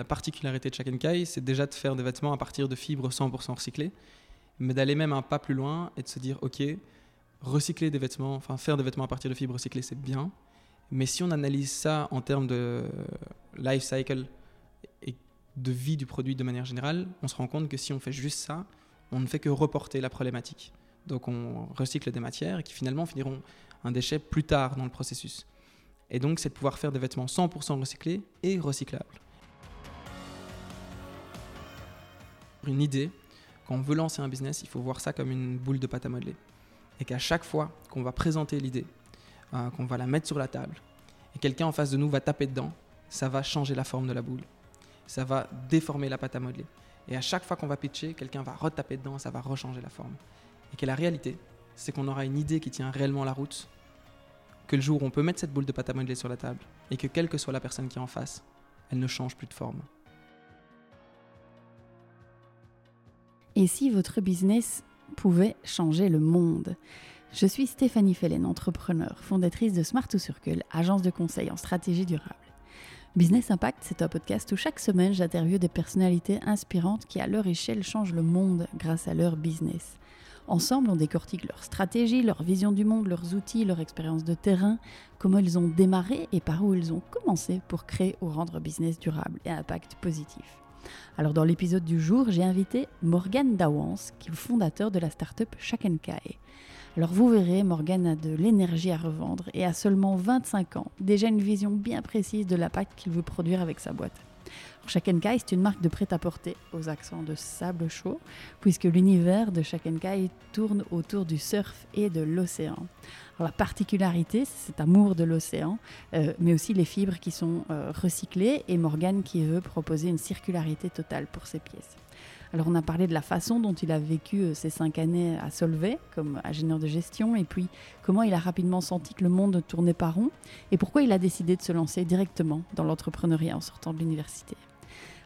la particularité de Chaken Kai, c'est déjà de faire des vêtements à partir de fibres 100% recyclées, mais d'aller même un pas plus loin et de se dire, ok, recycler des vêtements, enfin faire des vêtements à partir de fibres recyclées, c'est bien, mais si on analyse ça en termes de life cycle et de vie du produit de manière générale, on se rend compte que si on fait juste ça, on ne fait que reporter la problématique. Donc on recycle des matières qui finalement finiront un déchet plus tard dans le processus. Et donc c'est de pouvoir faire des vêtements 100% recyclés et recyclables. Une idée, quand on veut lancer un business, il faut voir ça comme une boule de pâte à modeler. Et qu'à chaque fois qu'on va présenter l'idée, euh, qu'on va la mettre sur la table, et quelqu'un en face de nous va taper dedans, ça va changer la forme de la boule. Ça va déformer la pâte à modeler. Et à chaque fois qu'on va pitcher, quelqu'un va retaper dedans, ça va rechanger la forme. Et que la réalité, c'est qu'on aura une idée qui tient réellement la route, que le jour où on peut mettre cette boule de pâte à modeler sur la table, et que quelle que soit la personne qui est en face, elle ne change plus de forme. Et si votre business pouvait changer le monde? Je suis Stéphanie Fellen, entrepreneur, fondatrice de Smart to Circle, agence de conseil en stratégie durable. Business Impact, c'est un podcast où chaque semaine j'interviewe des personnalités inspirantes qui à leur échelle changent le monde grâce à leur business. Ensemble, on décortique leur stratégie, leur vision du monde, leurs outils, leur expérience de terrain, comment ils ont démarré et par où ils ont commencé pour créer ou rendre business durable et impact positif. Alors dans l'épisode du jour, j'ai invité Morgan Dawans, qui est le fondateur de la startup Shakenkai. Alors vous verrez, Morgan a de l'énergie à revendre et a seulement 25 ans, déjà une vision bien précise de l'impact qu'il veut produire avec sa boîte. Shakenkai, c'est une marque de prêt-à-porter aux accents de sable chaud, puisque l'univers de Shakenkai tourne autour du surf et de l'océan. La particularité, c'est cet amour de l'océan, euh, mais aussi les fibres qui sont euh, recyclées et Morgan qui veut proposer une circularité totale pour ses pièces. Alors on a parlé de la façon dont il a vécu euh, ces cinq années à Solvay comme ingénieur de gestion et puis comment il a rapidement senti que le monde tournait par rond et pourquoi il a décidé de se lancer directement dans l'entrepreneuriat en sortant de l'université.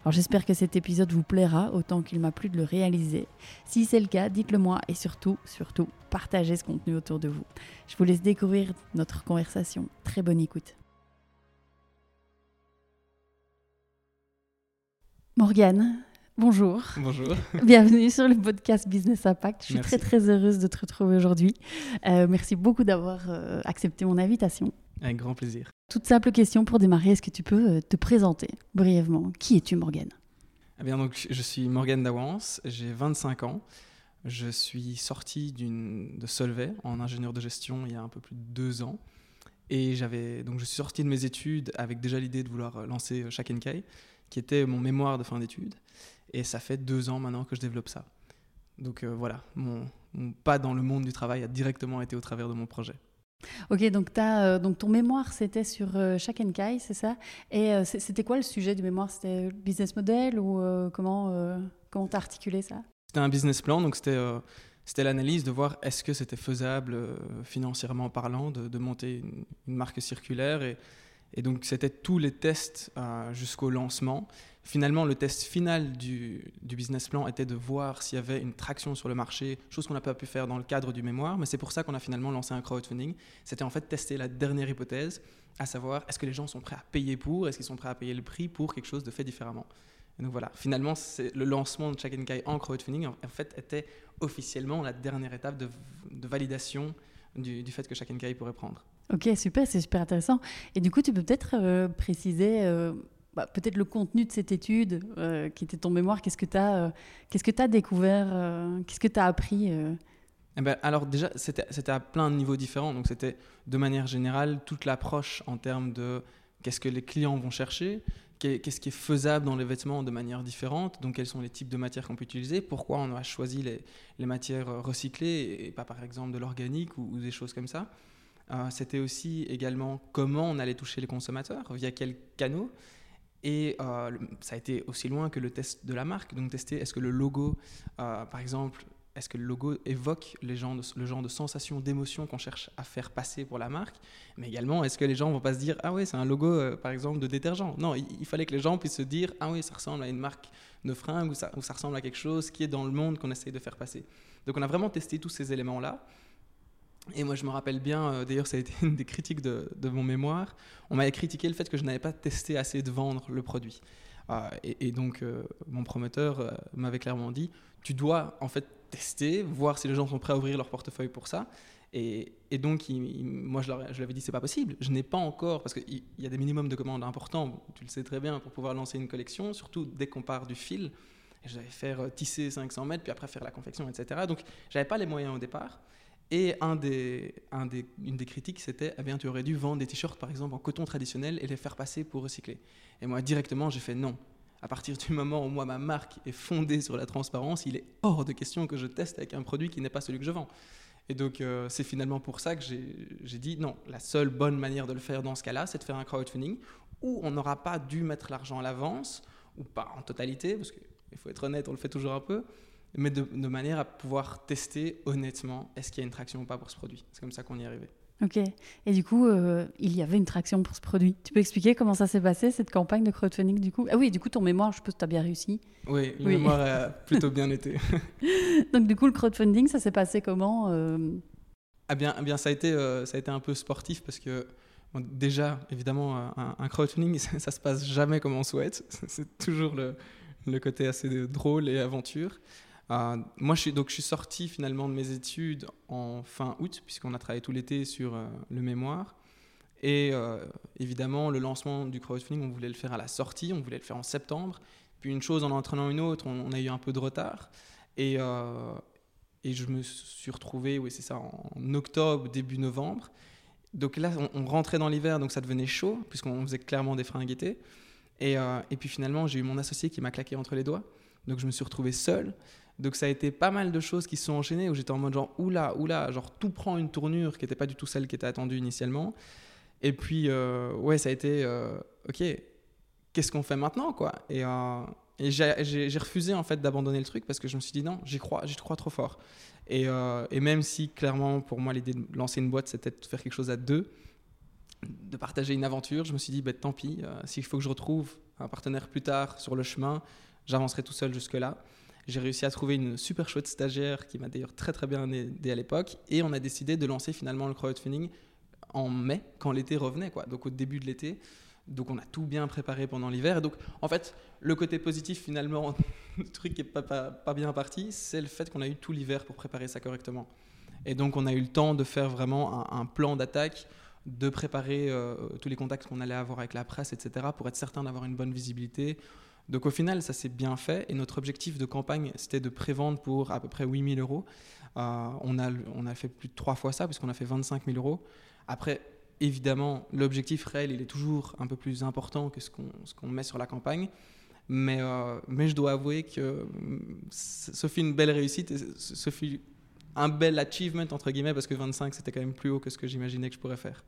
Alors j'espère que cet épisode vous plaira autant qu'il m'a plu de le réaliser. Si c'est le cas, dites-le moi et surtout, surtout, partagez ce contenu autour de vous. Je vous laisse découvrir notre conversation. Très bonne écoute. Morgane, Bonjour. Bonjour. Bienvenue sur le podcast Business Impact. Je suis très très heureuse de te retrouver aujourd'hui. Euh, merci beaucoup d'avoir euh, accepté mon invitation. Avec grand plaisir. Toute simple question pour démarrer, est-ce que tu peux euh, te présenter brièvement? Qui es-tu Morgane? Eh bien, donc, Je suis Morgane Dawans, j'ai 25 ans. Je suis sorti de Solvay en ingénieur de gestion il y a un peu plus de deux ans. Et j'avais donc je suis sorti de mes études avec déjà l'idée de vouloir lancer Shakenkai, qui était mon mémoire de fin d'études. Et ça fait deux ans maintenant que je développe ça. Donc euh, voilà, mon, pas dans le monde du travail a directement été au travers de mon projet. Ok, donc, as, euh, donc ton mémoire, c'était sur euh, Shakenkai, c'est ça? Et euh, c'était quoi le sujet du mémoire? C'était business model ou comment comment t'as articulé ça? C'était un business plan, donc c'était c'était l'analyse de voir est-ce que c'était faisable financièrement parlant de, de monter une, une, marque circulaire et, et donc c'était tous les tests jusqu'au lancement Finalement, le test final du, business plan était de voir s'il y avait une traction sur le marché, chose qu'on n'a pas pu faire dans le cadre du mémoire, mais c'est pour ça qu'on a finalement lancé un crowdfunding. C'était en fait tester la dernière hypothèse, à savoir est-ce que les gens sont prêts à payer pour, est-ce qu'ils sont prêts à payer le prix pour quelque chose de fait différemment? Donc voilà, finalement, le lancement de Check Kai en crowdfunding en fait était officiellement la dernière étape de, validation du, fait que Check Kai pourrait prendre. Ok, super, c'est super intéressant. Et du coup, tu peux peut-être euh, préciser euh, bah, peut-être le contenu de cette étude, euh, qui était ton mémoire, qu'est-ce que tu as, euh, découvert, euh, qu'est-ce que tu as appris eh ben, alors déjà, c'était à plein de niveaux différents. Donc c'était de manière générale toute l'approche en termes de qu'est-ce que les clients vont chercher, qu'est-ce qui est faisable dans les vêtements de manière différente, donc quels sont les types de matières qu'on peut utiliser, pourquoi on a choisi les, les matières recyclées et pas par exemple de l'organique ou, ou, des choses comme ça. c'était aussi également comment on allait toucher les consommateurs, via quels canaux. Et euh, ça a été aussi loin que le test de la marque. Donc tester est-ce que le logo, euh, par exemple, est-ce que le logo évoque les gens le genre de sensation, d'émotion qu'on cherche à faire passer pour la marque? Mais également, est-ce que les gens vont pas se dire ah oui c'est un logo euh, par exemple de détergent? Non, il, fallait que les gens puissent se dire ah oui ça ressemble à une marque de fringues ou ça, ou ça ressemble à quelque chose qui est dans le monde qu'on essaye de faire passer. Donc on a vraiment testé tous ces éléments là. Et moi, je me rappelle bien, euh, d'ailleurs, ça a été une des critiques de, mon mémoire. On m'avait critiqué le fait que je n'avais pas testé assez de vendre le produit. et, donc, mon promoteur m'avait clairement dit, tu dois en fait tester, voir si les gens sont prêts à ouvrir leur portefeuille pour ça. Et, donc, moi, je, leur, je lui avais dit, c'est pas possible. Je n'ai pas encore, parce qu'il y a des minimums de commandes importants, tu le sais très bien, pour pouvoir lancer une collection, surtout dès qu'on part du fil. Devais faire euh, tisser 500 mètres, puis après faire la confection, etc. Donc, j'avais pas les moyens au départ. Et une des critiques, c'était, eh bien, tu aurais dû vendre des t-shirts, par exemple, en coton traditionnel et les faire passer pour recycler. Et moi, directement, j'ai fait non. À partir du moment où moi, ma marque est fondée sur la transparence, il est hors de question que je teste avec un produit qui n'est pas celui que je vends. Et donc, euh, c'est finalement pour ça que j'ai dit non, la seule bonne manière de le faire dans ce cas-là, c'est de faire un crowdfunding où on n'aura pas dû mettre l'argent à l'avance, ou pas en totalité, parce qu'il faut être honnête, on le fait toujours un peu, mais de, de manière à pouvoir tester honnêtement est-ce qu'il y a une traction ou pas pour ce produit? C'est comme ça qu'on y est arrivé. Ok. Et du coup, euh, il y avait une traction pour ce produit. Tu peux expliquer comment ça s'est passé, cette campagne de crowdfunding du coup? Ah oui, du coup, ton mémoire, je suppose que tu as bien réussi. Oui, le mémoire a plutôt bien été. Donc du coup, le crowdfunding, ça s'est passé comment euh? ah bien, ah bien, ça a, été, euh, ça a été un peu sportif parce que déjà, évidemment, un, crowdfunding, ça, ça, se passe jamais comme on souhaite. C'est toujours le, le côté assez drôle et aventure. Euh, moi, je suis, donc, je suis sorti finalement de mes études en fin août, puisqu'on a travaillé tout l'été sur euh, le mémoire. Et euh, évidemment, le lancement du crowdfunding, on voulait le faire à la sortie, on voulait le faire en septembre. Puis une chose en entraînant une autre, on, a eu un peu de retard. Et, je me suis retrouvé, oui, c'est ça, en octobre, début novembre. Donc là, on, rentrait dans l'hiver, donc ça devenait chaud, puisqu'on faisait clairement des fringues été. Et, et puis finalement, j'ai eu mon associé qui m'a claqué entre les doigts. Donc je me suis retrouvé seul. Donc ça a été pas mal de choses qui se sont enchaînées où j'étais en mode genre oula, oula, genre tout prend une tournure qui n'était pas du tout celle qui était attendue initialement. Et puis, euh, ouais, ça a été euh, ok, qu'est-ce qu'on fait maintenant quoi? Et, euh, j'ai refusé en fait d'abandonner le truc parce que je me suis dit non, j'y crois, j'y crois trop fort. Et, même si clairement pour moi l'idée de lancer une boîte c'était de faire quelque chose à deux, de partager une aventure, je me suis dit bah, tant pis, s'il faut que je retrouve un partenaire plus tard sur le chemin, j'avancerai tout seul jusque-là. J'ai réussi à trouver une super chouette stagiaire qui m'a d'ailleurs très très bien aidé à l'époque. Et on a décidé de lancer finalement le crowdfunding en mai, quand l'été revenait, quoi. donc au début de l'été. Donc on a tout bien préparé pendant l'hiver. Donc en fait, le côté positif finalement, le truc qui n'est pas, pas, bien parti, c'est le fait qu'on a eu tout l'hiver pour préparer ça correctement. Et donc on a eu le temps de faire vraiment un, plan d'attaque, de préparer euh, tous les contacts qu'on allait avoir avec la presse, etc., pour être certain d'avoir une bonne visibilité, donc au final, ça s'est bien fait et notre objectif de campagne, c'était de prévendre pour à peu près 8000 euros. Euh, on, a, on a fait plus de trois fois ça puisqu'on a fait 25 000 euros. Après, évidemment, l'objectif réel, il est toujours un peu plus important que ce qu'on met sur la campagne. Mais, euh, mais je dois avouer que ce fut une belle réussite et ce fut un bel achievement, entre guillemets, parce que 25, c'était quand même plus haut que ce que j'imaginais que je pourrais faire.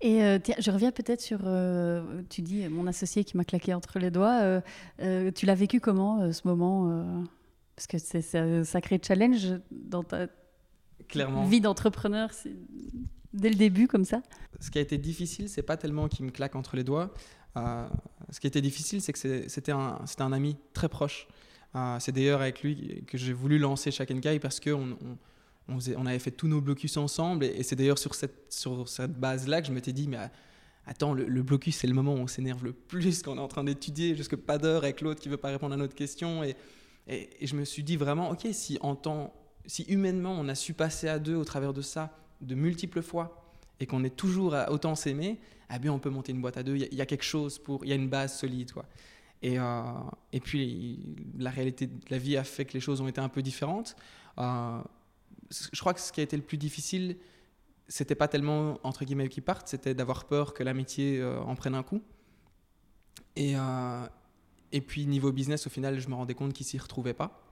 Et euh, tiens, je reviens peut-être sur, euh, tu dis, mon associé qui m'a claqué entre les doigts. Euh, tu l'as vécu comment ce moment Parce que c'est un sacré challenge dans ta Clairement. vie d'entrepreneur dès le début comme ça? Ce qui a été difficile, c'est pas tellement qu'il me claque entre les doigts. ce qui a été difficile, c'est que c'était un, un, ami très proche. c'est d'ailleurs avec lui que j'ai voulu lancer Shack Kai parce qu'on on, on, avait fait tous nos blocus ensemble. Et, c'est d'ailleurs sur cette, sur cette base-là que je m'étais dit, mais attends, le, blocus, c'est le moment où on s'énerve le plus, quand on est en train d'étudier, jusque pas d'heure avec l'autre qui veut pas répondre à notre question. Et, et, je me suis dit vraiment, ok, si en temps, si humainement on a su passer à deux au travers de ça de multiples fois et qu'on est toujours à autant s'aimer, eh bien on peut monter une boîte à deux. Il y, a quelque chose pour, il y a une base solide, quoi. Et, euh, et puis la réalité de la vie a fait que les choses ont été un peu différentes. Euh, je crois que ce qui a été le plus difficile, c'était pas tellement entre guillemets qu'ils partent, c'était d'avoir peur que l'amitié euh, en prenne un coup. Et, euh, et puis niveau business, au final, je me rendais compte qu'ils s'y retrouvaient pas.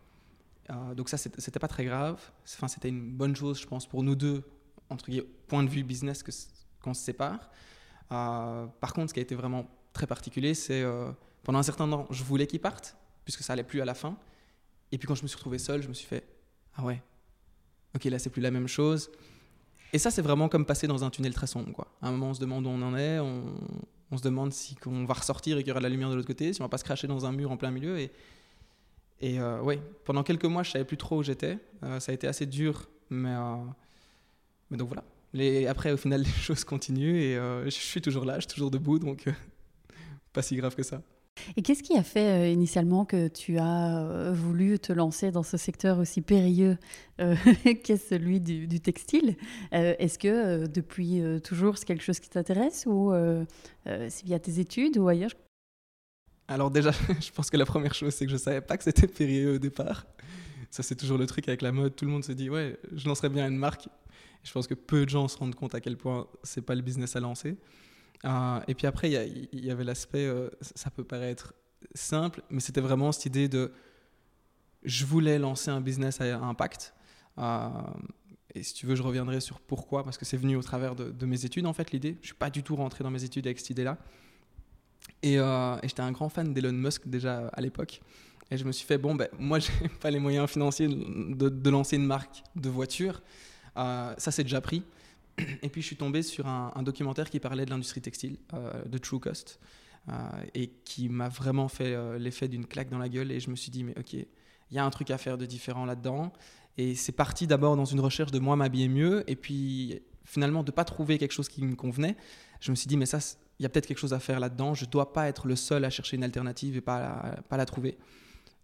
Euh, donc ça, c'était pas très grave. Enfin, c'était une bonne chose, je pense, pour nous deux, entre guillemets, point de vue business, qu'on se sépare. par contre, ce qui a été vraiment très particulier, c'est pendant un certain temps, je voulais qu'ils partent, puisque ça allait plus à la fin. Et puis quand je me suis retrouvé seul, je me suis fait, ah ouais, ok, là, c'est plus la même chose. Et ça, c'est vraiment comme passer dans un tunnel très sombre. Quoi. À un moment, on se demande où on en est, on, se demande si on va ressortir et qu'il y aura la lumière de l'autre côté, si on va pas se cracher dans un mur en plein milieu. Et, et euh, ouais, pendant quelques mois, je savais plus trop où j'étais. Euh, ça a été assez dur, mais, euh, mais donc voilà. Les, après, au final, les choses continuent et je suis toujours là, je suis toujours debout, donc pas si grave que ça. Et qu'est-ce qui a fait euh, initialement que tu as euh, voulu te lancer dans ce secteur aussi périlleux euh, qu'est celui du, textile? Est-ce que depuis toujours c'est quelque chose qui t'intéresse ou c'est via tes études ou ailleurs? Alors déjà, je pense que la première chose c'est que je savais pas que c'était périlleux au départ. Ça c'est toujours le truc avec la mode, tout le monde se dit ouais, je lancerais bien une marque. Je pense que peu de gens se rendent compte à quel point c'est pas le business à lancer. Euh, et puis après, il y, avait l'aspect, euh, ça peut paraître simple, mais c'était vraiment cette idée de, je voulais lancer un business à impact. Euh, et si tu veux, je reviendrai sur pourquoi, parce que c'est venu au travers de, mes études, en fait, l'idée. Je ne suis pas du tout rentré dans mes études avec cette idée-là. Et, et j'étais un grand fan d'Elon Musk déjà à l'époque. Et je me suis fait, bon, ben, moi, je n'ai pas les moyens financiers de, de, lancer une marque de voiture. ça, c'est déjà pris. Et puis je suis tombé sur un, documentaire qui parlait de l'industrie textile, euh, de True Cost, euh, et qui m'a vraiment fait euh, l'effet d'une claque dans la gueule. Et je me suis dit, mais ok, il y a un truc à faire de différent là-dedans. Et c'est parti d'abord dans une recherche de moi m'habiller mieux, et puis finalement de ne pas trouver quelque chose qui me convenait. Je me suis dit, mais ça, il y a peut-être quelque chose à faire là-dedans. Je ne dois pas être le seul à chercher une alternative et pas pas la trouver.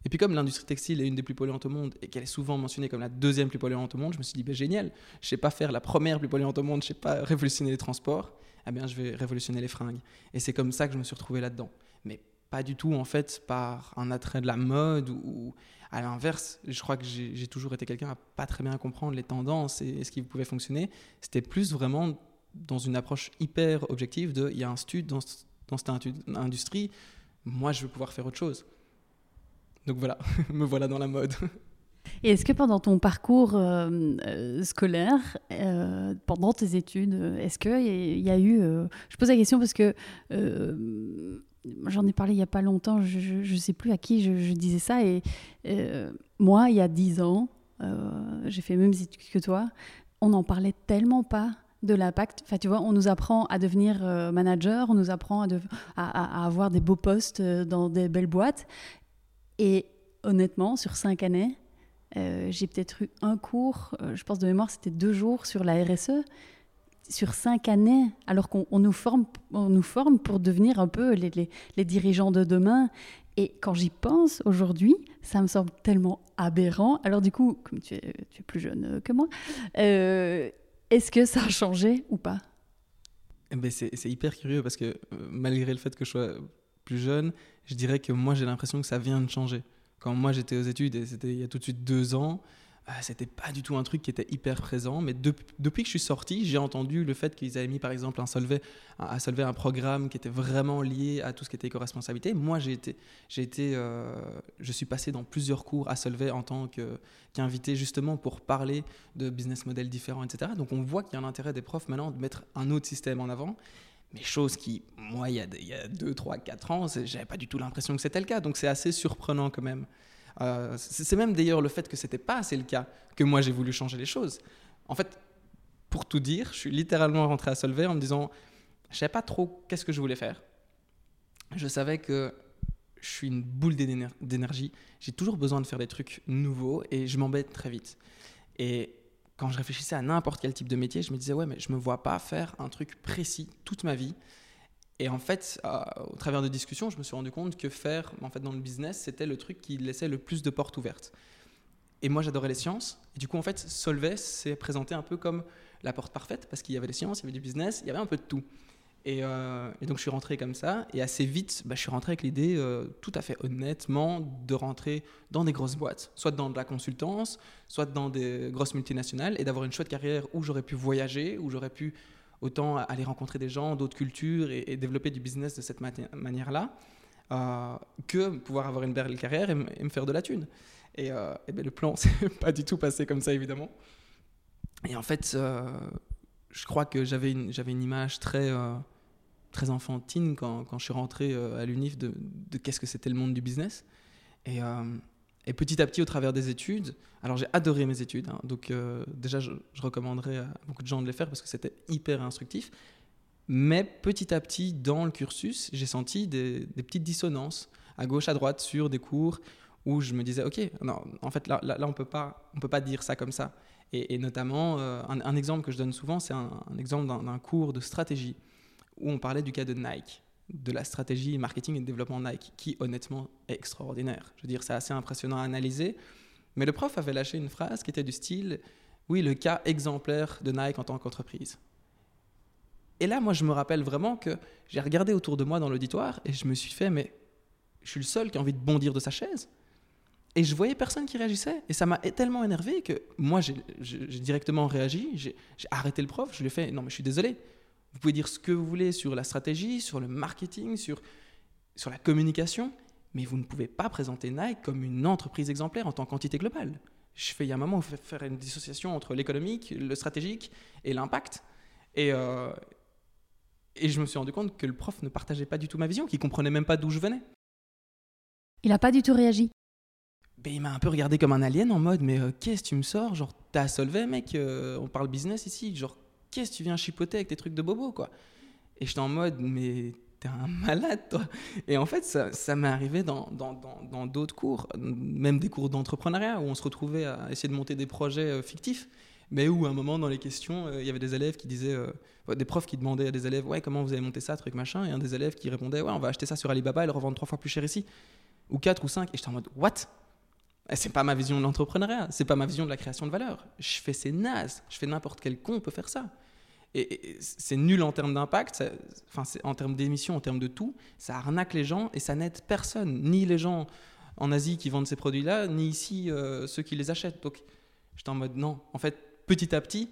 Et puis comme l'industrie textile est une des plus polluantes au monde et qu'elle est souvent mentionnée comme la deuxième plus polluante au monde, je me suis dit, ben, génial, je ne sais pas faire la première plus polluante au monde, je ne sais pas révolutionner les transports, eh bien je vais révolutionner les fringues. Et c'est comme ça que je me suis retrouvé là-dedans. Mais pas du tout en fait par un attrait de la mode ou, à l'inverse, je crois que j'ai toujours été quelqu'un à pas très bien comprendre les tendances et, ce qui pouvait fonctionner. C'était plus vraiment dans une approche hyper objective de il y a un stud dans, dans cette industrie, moi je veux pouvoir faire autre chose. Donc voilà, me voilà dans la mode. Et est-ce que pendant ton parcours euh, euh, scolaire, euh, pendant tes études, est-ce qu'il y, a eu... je pose la question parce que j'en ai parlé il n'y a pas longtemps, je ne sais plus à qui je, disais ça, et moi, il y a dix ans, j'ai fait les mêmes études que toi, on n'en parlait tellement pas de l'impact. Enfin, tu vois, on nous apprend à devenir manager, on nous apprend à, avoir des beaux postes dans des belles boîtes. Et honnêtement, sur cinq années, euh, j'ai peut-être eu un cours, euh, je pense de mémoire, c'était deux jours sur la RSE. Sur cinq années, alors qu'on nous, forme, on nous forme pour devenir un peu les, dirigeants de demain. Et quand j'y pense aujourd'hui, ça me semble tellement aberrant. Alors du coup, comme tu es, plus jeune que moi, euh, est-ce que ça a changé ou pas? Eh ben c'est hyper curieux parce que malgré le fait que je sois plus jeune, je dirais que moi j'ai l'impression que ça vient de changer. Quand moi j'étais aux études, et c'était il y a tout de suite deux ans, euh, c'était pas du tout un truc qui était hyper présent. Mais depuis que je suis sorti, j'ai entendu le fait qu'ils avaient mis par exemple un Solvay, à Solvay un programme qui était vraiment lié à tout ce qui était éco-responsabilité. Moi j'ai été, j'ai été euh, je suis passé dans plusieurs cours à Solvay en tant qu'invité justement pour parler de business models différents, etc. Donc on voit qu'il y a un intérêt des profs maintenant de mettre un autre système en avant mais chose qui, moi, il y a, il y a 2, 3, 4 ans, j'avais pas du tout l'impression que c'était le cas. Donc c'est assez surprenant quand même. Euh, c'est même d'ailleurs le fait que c'était pas assez le cas que moi j'ai voulu changer les choses. En fait, pour tout dire, je suis littéralement rentré à Solvay en me disant, je savais pas trop qu'est-ce que je voulais faire. Je savais que je suis une boule d'énergie. J'ai toujours besoin de faire des trucs nouveaux et je m'embête très vite. Quand je réfléchissais à n'importe quel type de métier, je me disais, ouais, mais je me vois pas faire un truc précis toute ma vie. Et en fait, euh, au travers de discussions, je me suis rendu compte que faire, en fait, dans le business, c'était le truc qui laissait le plus de portes ouvertes. Et moi, j'adorais les sciences. Et du coup, en fait, Solvay s'est présenté un peu comme la porte parfaite parce qu'il y avait les sciences, il y avait du business, il y avait un peu de tout. Euh, et, donc je suis rentré comme ça, et assez vite, bah, je suis rentré avec l'idée, euh, tout à fait honnêtement, de rentrer dans des grosses boîtes, soit dans de la consultance, soit dans des grosses multinationales, et d'avoir une chouette carrière où j'aurais pu voyager, où j'aurais pu autant aller rencontrer des gens d'autres cultures et, développer du business de cette manière-là, euh, que pouvoir avoir une belle carrière et, me faire de la thune. Et, ben, le plan s'est pas du tout passé comme ça, évidemment. Et en fait, je crois que j'avais une, une image très très enfantine quand, quand je suis rentré euh, à l'UNIF de, de qu'est-ce que c'était le monde du business. Et, euh, et, petit à petit, au travers des études, alors j'ai adoré mes études, hein. donc euh, déjà je, recommanderais à beaucoup de gens de les faire parce que c'était hyper instructif. Mais petit à petit, dans le cursus, j'ai senti des, petites dissonances à gauche, à droite sur des cours où je me disais, ok, non, en fait là, là, on on peut pas dire ça comme ça. Et, notamment, un, exemple que je donne souvent, c'est un exemple d'un cours de stratégie où on parlait du cas de Nike. de la stratégie marketing et développement Nike, qui honnêtement est extraordinaire. Je veux dire, c'est assez impressionnant à analyser. Mais le prof avait lâché une phrase qui était du style Oui, le cas exemplaire de Nike en tant qu'entreprise. Et là, moi, je me rappelle vraiment que j'ai regardé autour de moi dans l'auditoire et je me suis fait Mais je suis le seul qui a envie de bondir de sa chaise. Et je voyais personne qui réagissait. Et ça m'a tellement énervé que moi, j'ai directement réagi. J'ai arrêté le prof. Je lui ai fait Non, mais je suis désolé. Vous pouvez dire ce que vous voulez sur la stratégie, sur le marketing, sur, sur la communication, mais vous ne pouvez pas présenter Nike comme une entreprise exemplaire en tant qu'entité globale. Je fais, il y a un moment, faire une dissociation entre l'économique, le stratégique et l'impact. Et, euh, et je me suis rendu compte que le prof ne partageait pas du tout ma vision, qu'il comprenait même pas d'où je venais. Il n'a pas du tout réagi. Ben, il m'a un peu regardé comme un alien en mode mais euh, qu'est-ce que tu me sors? Genre, t'as Solvay, mec, euh, on parle business ici. Genre, qu'est-ce que tu viens chipoter avec tes trucs de bobo, quoi? Et j'étais en mode, mais t'es un malade, toi. Et en fait, ça, m'est arrivé dans d'autres dans, cours, même des cours d'entrepreneuriat, où on se retrouvait à essayer de monter des projets euh, fictifs, mais où à un moment, dans les questions, euh, il y avait des élèves qui disaient, euh, des profs qui demandaient à des élèves, ouais, comment vous avez monté ça, truc machin, et un des élèves qui répondait, ouais, on va acheter ça sur Alibaba et le revendre trois fois plus cher ici, ou quatre ou cinq. Et j'étais en mode, what? C'est pas ma vision de l'entrepreneuriat, c'est pas ma vision de la création de valeur. Je fais ces nazes, je fais n'importe quel con peut faire ça. Et, c'est nul en termes d'impact, en termes d'émissions, en termes de tout. Ça arnaque les gens et ça n'aide personne, ni les gens en Asie qui vendent ces produits-là, ni ici euh, ceux qui les achètent. Donc j'étais en mode non. En fait, petit à petit,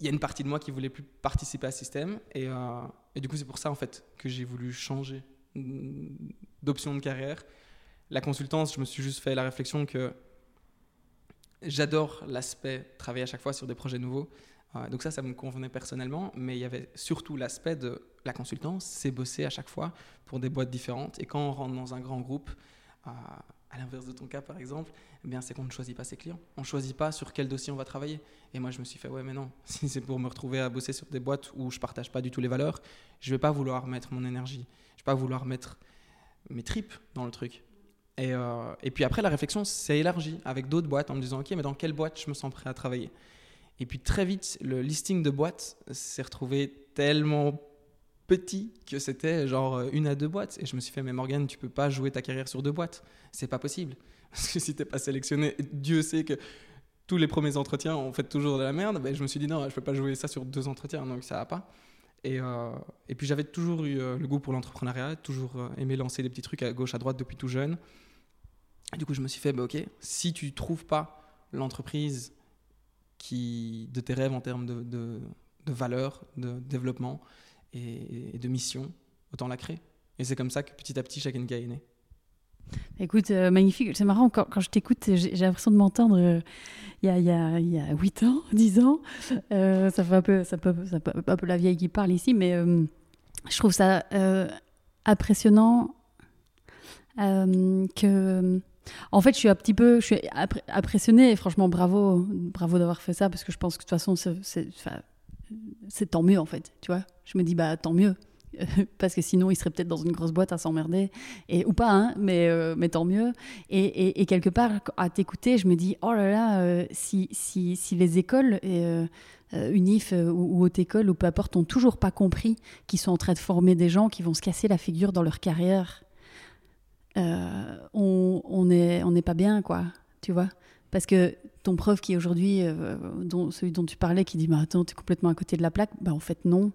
il y a une partie de moi qui voulait plus participer à ce système. Et, euh, et du coup, c'est pour ça en fait que j'ai voulu changer d'option de carrière. La consultance, je me suis juste fait la réflexion que j'adore l'aspect travailler à chaque fois sur des projets nouveaux donc ça, ça me convenait personnellement, mais il y avait surtout l'aspect de la consultance, c'est bosser à chaque fois pour des boîtes différentes. Et quand on rentre dans un grand groupe, euh, à l'inverse de ton cas par exemple, eh bien c'est qu'on ne choisit pas ses clients. On ne choisit pas sur quel dossier on va travailler. Et moi je me suis fait ouais mais non, si c'est pour me retrouver à bosser sur des boîtes où je partage pas du tout les valeurs, je vais pas vouloir mettre mon énergie, je vais pas vouloir mettre mes tripes dans le truc. Et, euh, et puis après la réflexion s'est élargie avec d'autres boîtes en me disant ok mais dans quelle boîte je me sens prêt à travailler? Et puis très vite, le listing de boîtes s'est retrouvé tellement petit que c'était genre euh, une à deux boîtes. Et je me suis fait, mais Morgan, tu peux pas jouer ta carrière sur deux boîtes. C'est pas possible. Parce que si t'es pas sélectionné, Dieu sait que tous les premiers entretiens, on fait toujours de la merde. Ben, je me suis dit, non, je peux pas jouer ça sur deux entretiens, donc ça va pas. Et, euh, puis j'avais toujours eu euh, le goût pour l'entrepreneuriat, toujours aimé lancer des petits trucs à gauche, à droite depuis tout jeune. Et du coup, je me suis fait, bah, ok, si tu trouves pas l'entreprise de tes rêves en termes de, de, de valeur, de développement et, de mission, autant la créer. Et c'est comme ça que petit à petit, chaque NK est né. Écoute, euh, magnifique. C'est marrant, quand, je t'écoute, j'ai l'impression de m'entendre euh, il, y a, il, y a, 8 ans, 10 ans. Euh, ça, fait un peu, ça, peut, ça peut un peu la vieille qui parle ici, mais je trouve ça impressionnant que en fait, je suis un petit peu, impressionnée et franchement, bravo, bravo d'avoir fait ça parce que je pense que de toute façon, c'est tant mieux en fait, tu vois. Je me dis, bah tant mieux. parce que sinon il serait peut-être dans une grosse boîte à s'emmerder et ou pas hein, mais euh, mais tant mieux et, quelque part à t'écouter je me dis oh là là euh, si, si, si les écoles euh, Unif ou, ou, haute école ou peu importe ont toujours pas compris qu'ils sont en train de former des gens qui vont se casser la figure dans leur carrière euh, on n'est on pas bien, quoi, tu vois. Parce que ton prof qui aujourd'hui, euh, dont, celui dont tu parlais, qui dit bah, Attends, tu es complètement à côté de la plaque, bah, en fait, non.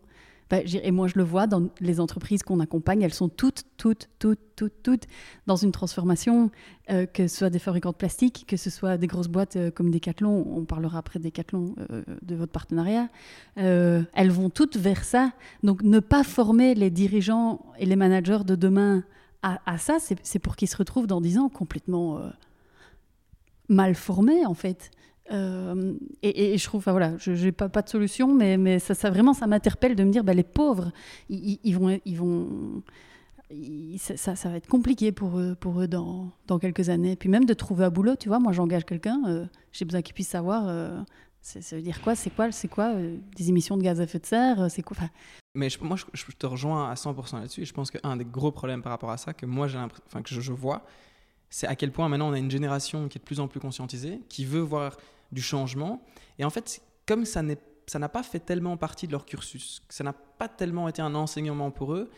Bah, et moi, je le vois dans les entreprises qu'on accompagne, elles sont toutes, toutes, toutes, toutes, toutes dans une transformation, euh, que ce soit des fabricants de plastique, que ce soit des grosses boîtes comme Decathlon, on parlera après Decathlon de votre partenariat, elles vont toutes vers ça. Donc, ne pas former les dirigeants et les managers de demain à, ça, c'est pour qu'ils se retrouvent dans 10 ans complètement euh, mal formés, en fait. Euh, et, je trouve, enfin voilà, je n'ai pas, pas de solution, mais, mais ça, ça vraiment, ça m'interpelle de me dire, bah, les pauvres, ils, vont, ils vont, ça, ça, va être compliqué pour eux, pour eux dans, dans, quelques années. Puis même de trouver un boulot, tu vois, moi j'engage quelqu'un, euh, j'ai besoin qu'il puisse savoir ça veut dire quoi C'est quoi, c'est quoi des émissions de gaz à effet de serre C'est quoi Mais moi, je, te rejoins à 100% là-dessus. Je pense qu'un des gros problèmes par rapport à ça, que moi, j'ai enfin, que je, vois, c'est à quel point maintenant on a une génération qui est de plus en plus conscientisée, qui veut voir du changement. Et en fait, comme ça n'a pas fait tellement partie de leur cursus, ça n'a pas tellement été un enseignement pour eux,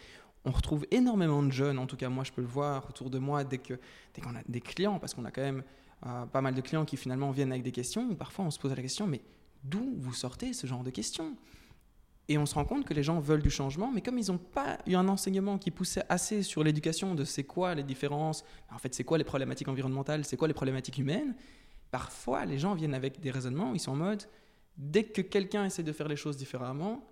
on retrouve énormément de jeunes, en tout cas moi je peux le voir autour de moi dès qu'on dès qu'on a des clients, parce qu'on a quand même euh, pas mal de clients qui finalement viennent avec des questions, parfois on se pose la question, mais d'où vous sortez ce genre de questions? Et on se rend compte que les gens veulent du changement, mais comme ils n'ont pas eu un enseignement qui poussait assez sur l'éducation de c'est quoi les différences, en fait c'est quoi les problématiques environnementales, c'est quoi les problématiques humaines, parfois les gens viennent avec des raisonnements, ils sont en mode, dès que quelqu'un essaie de faire les choses différemment,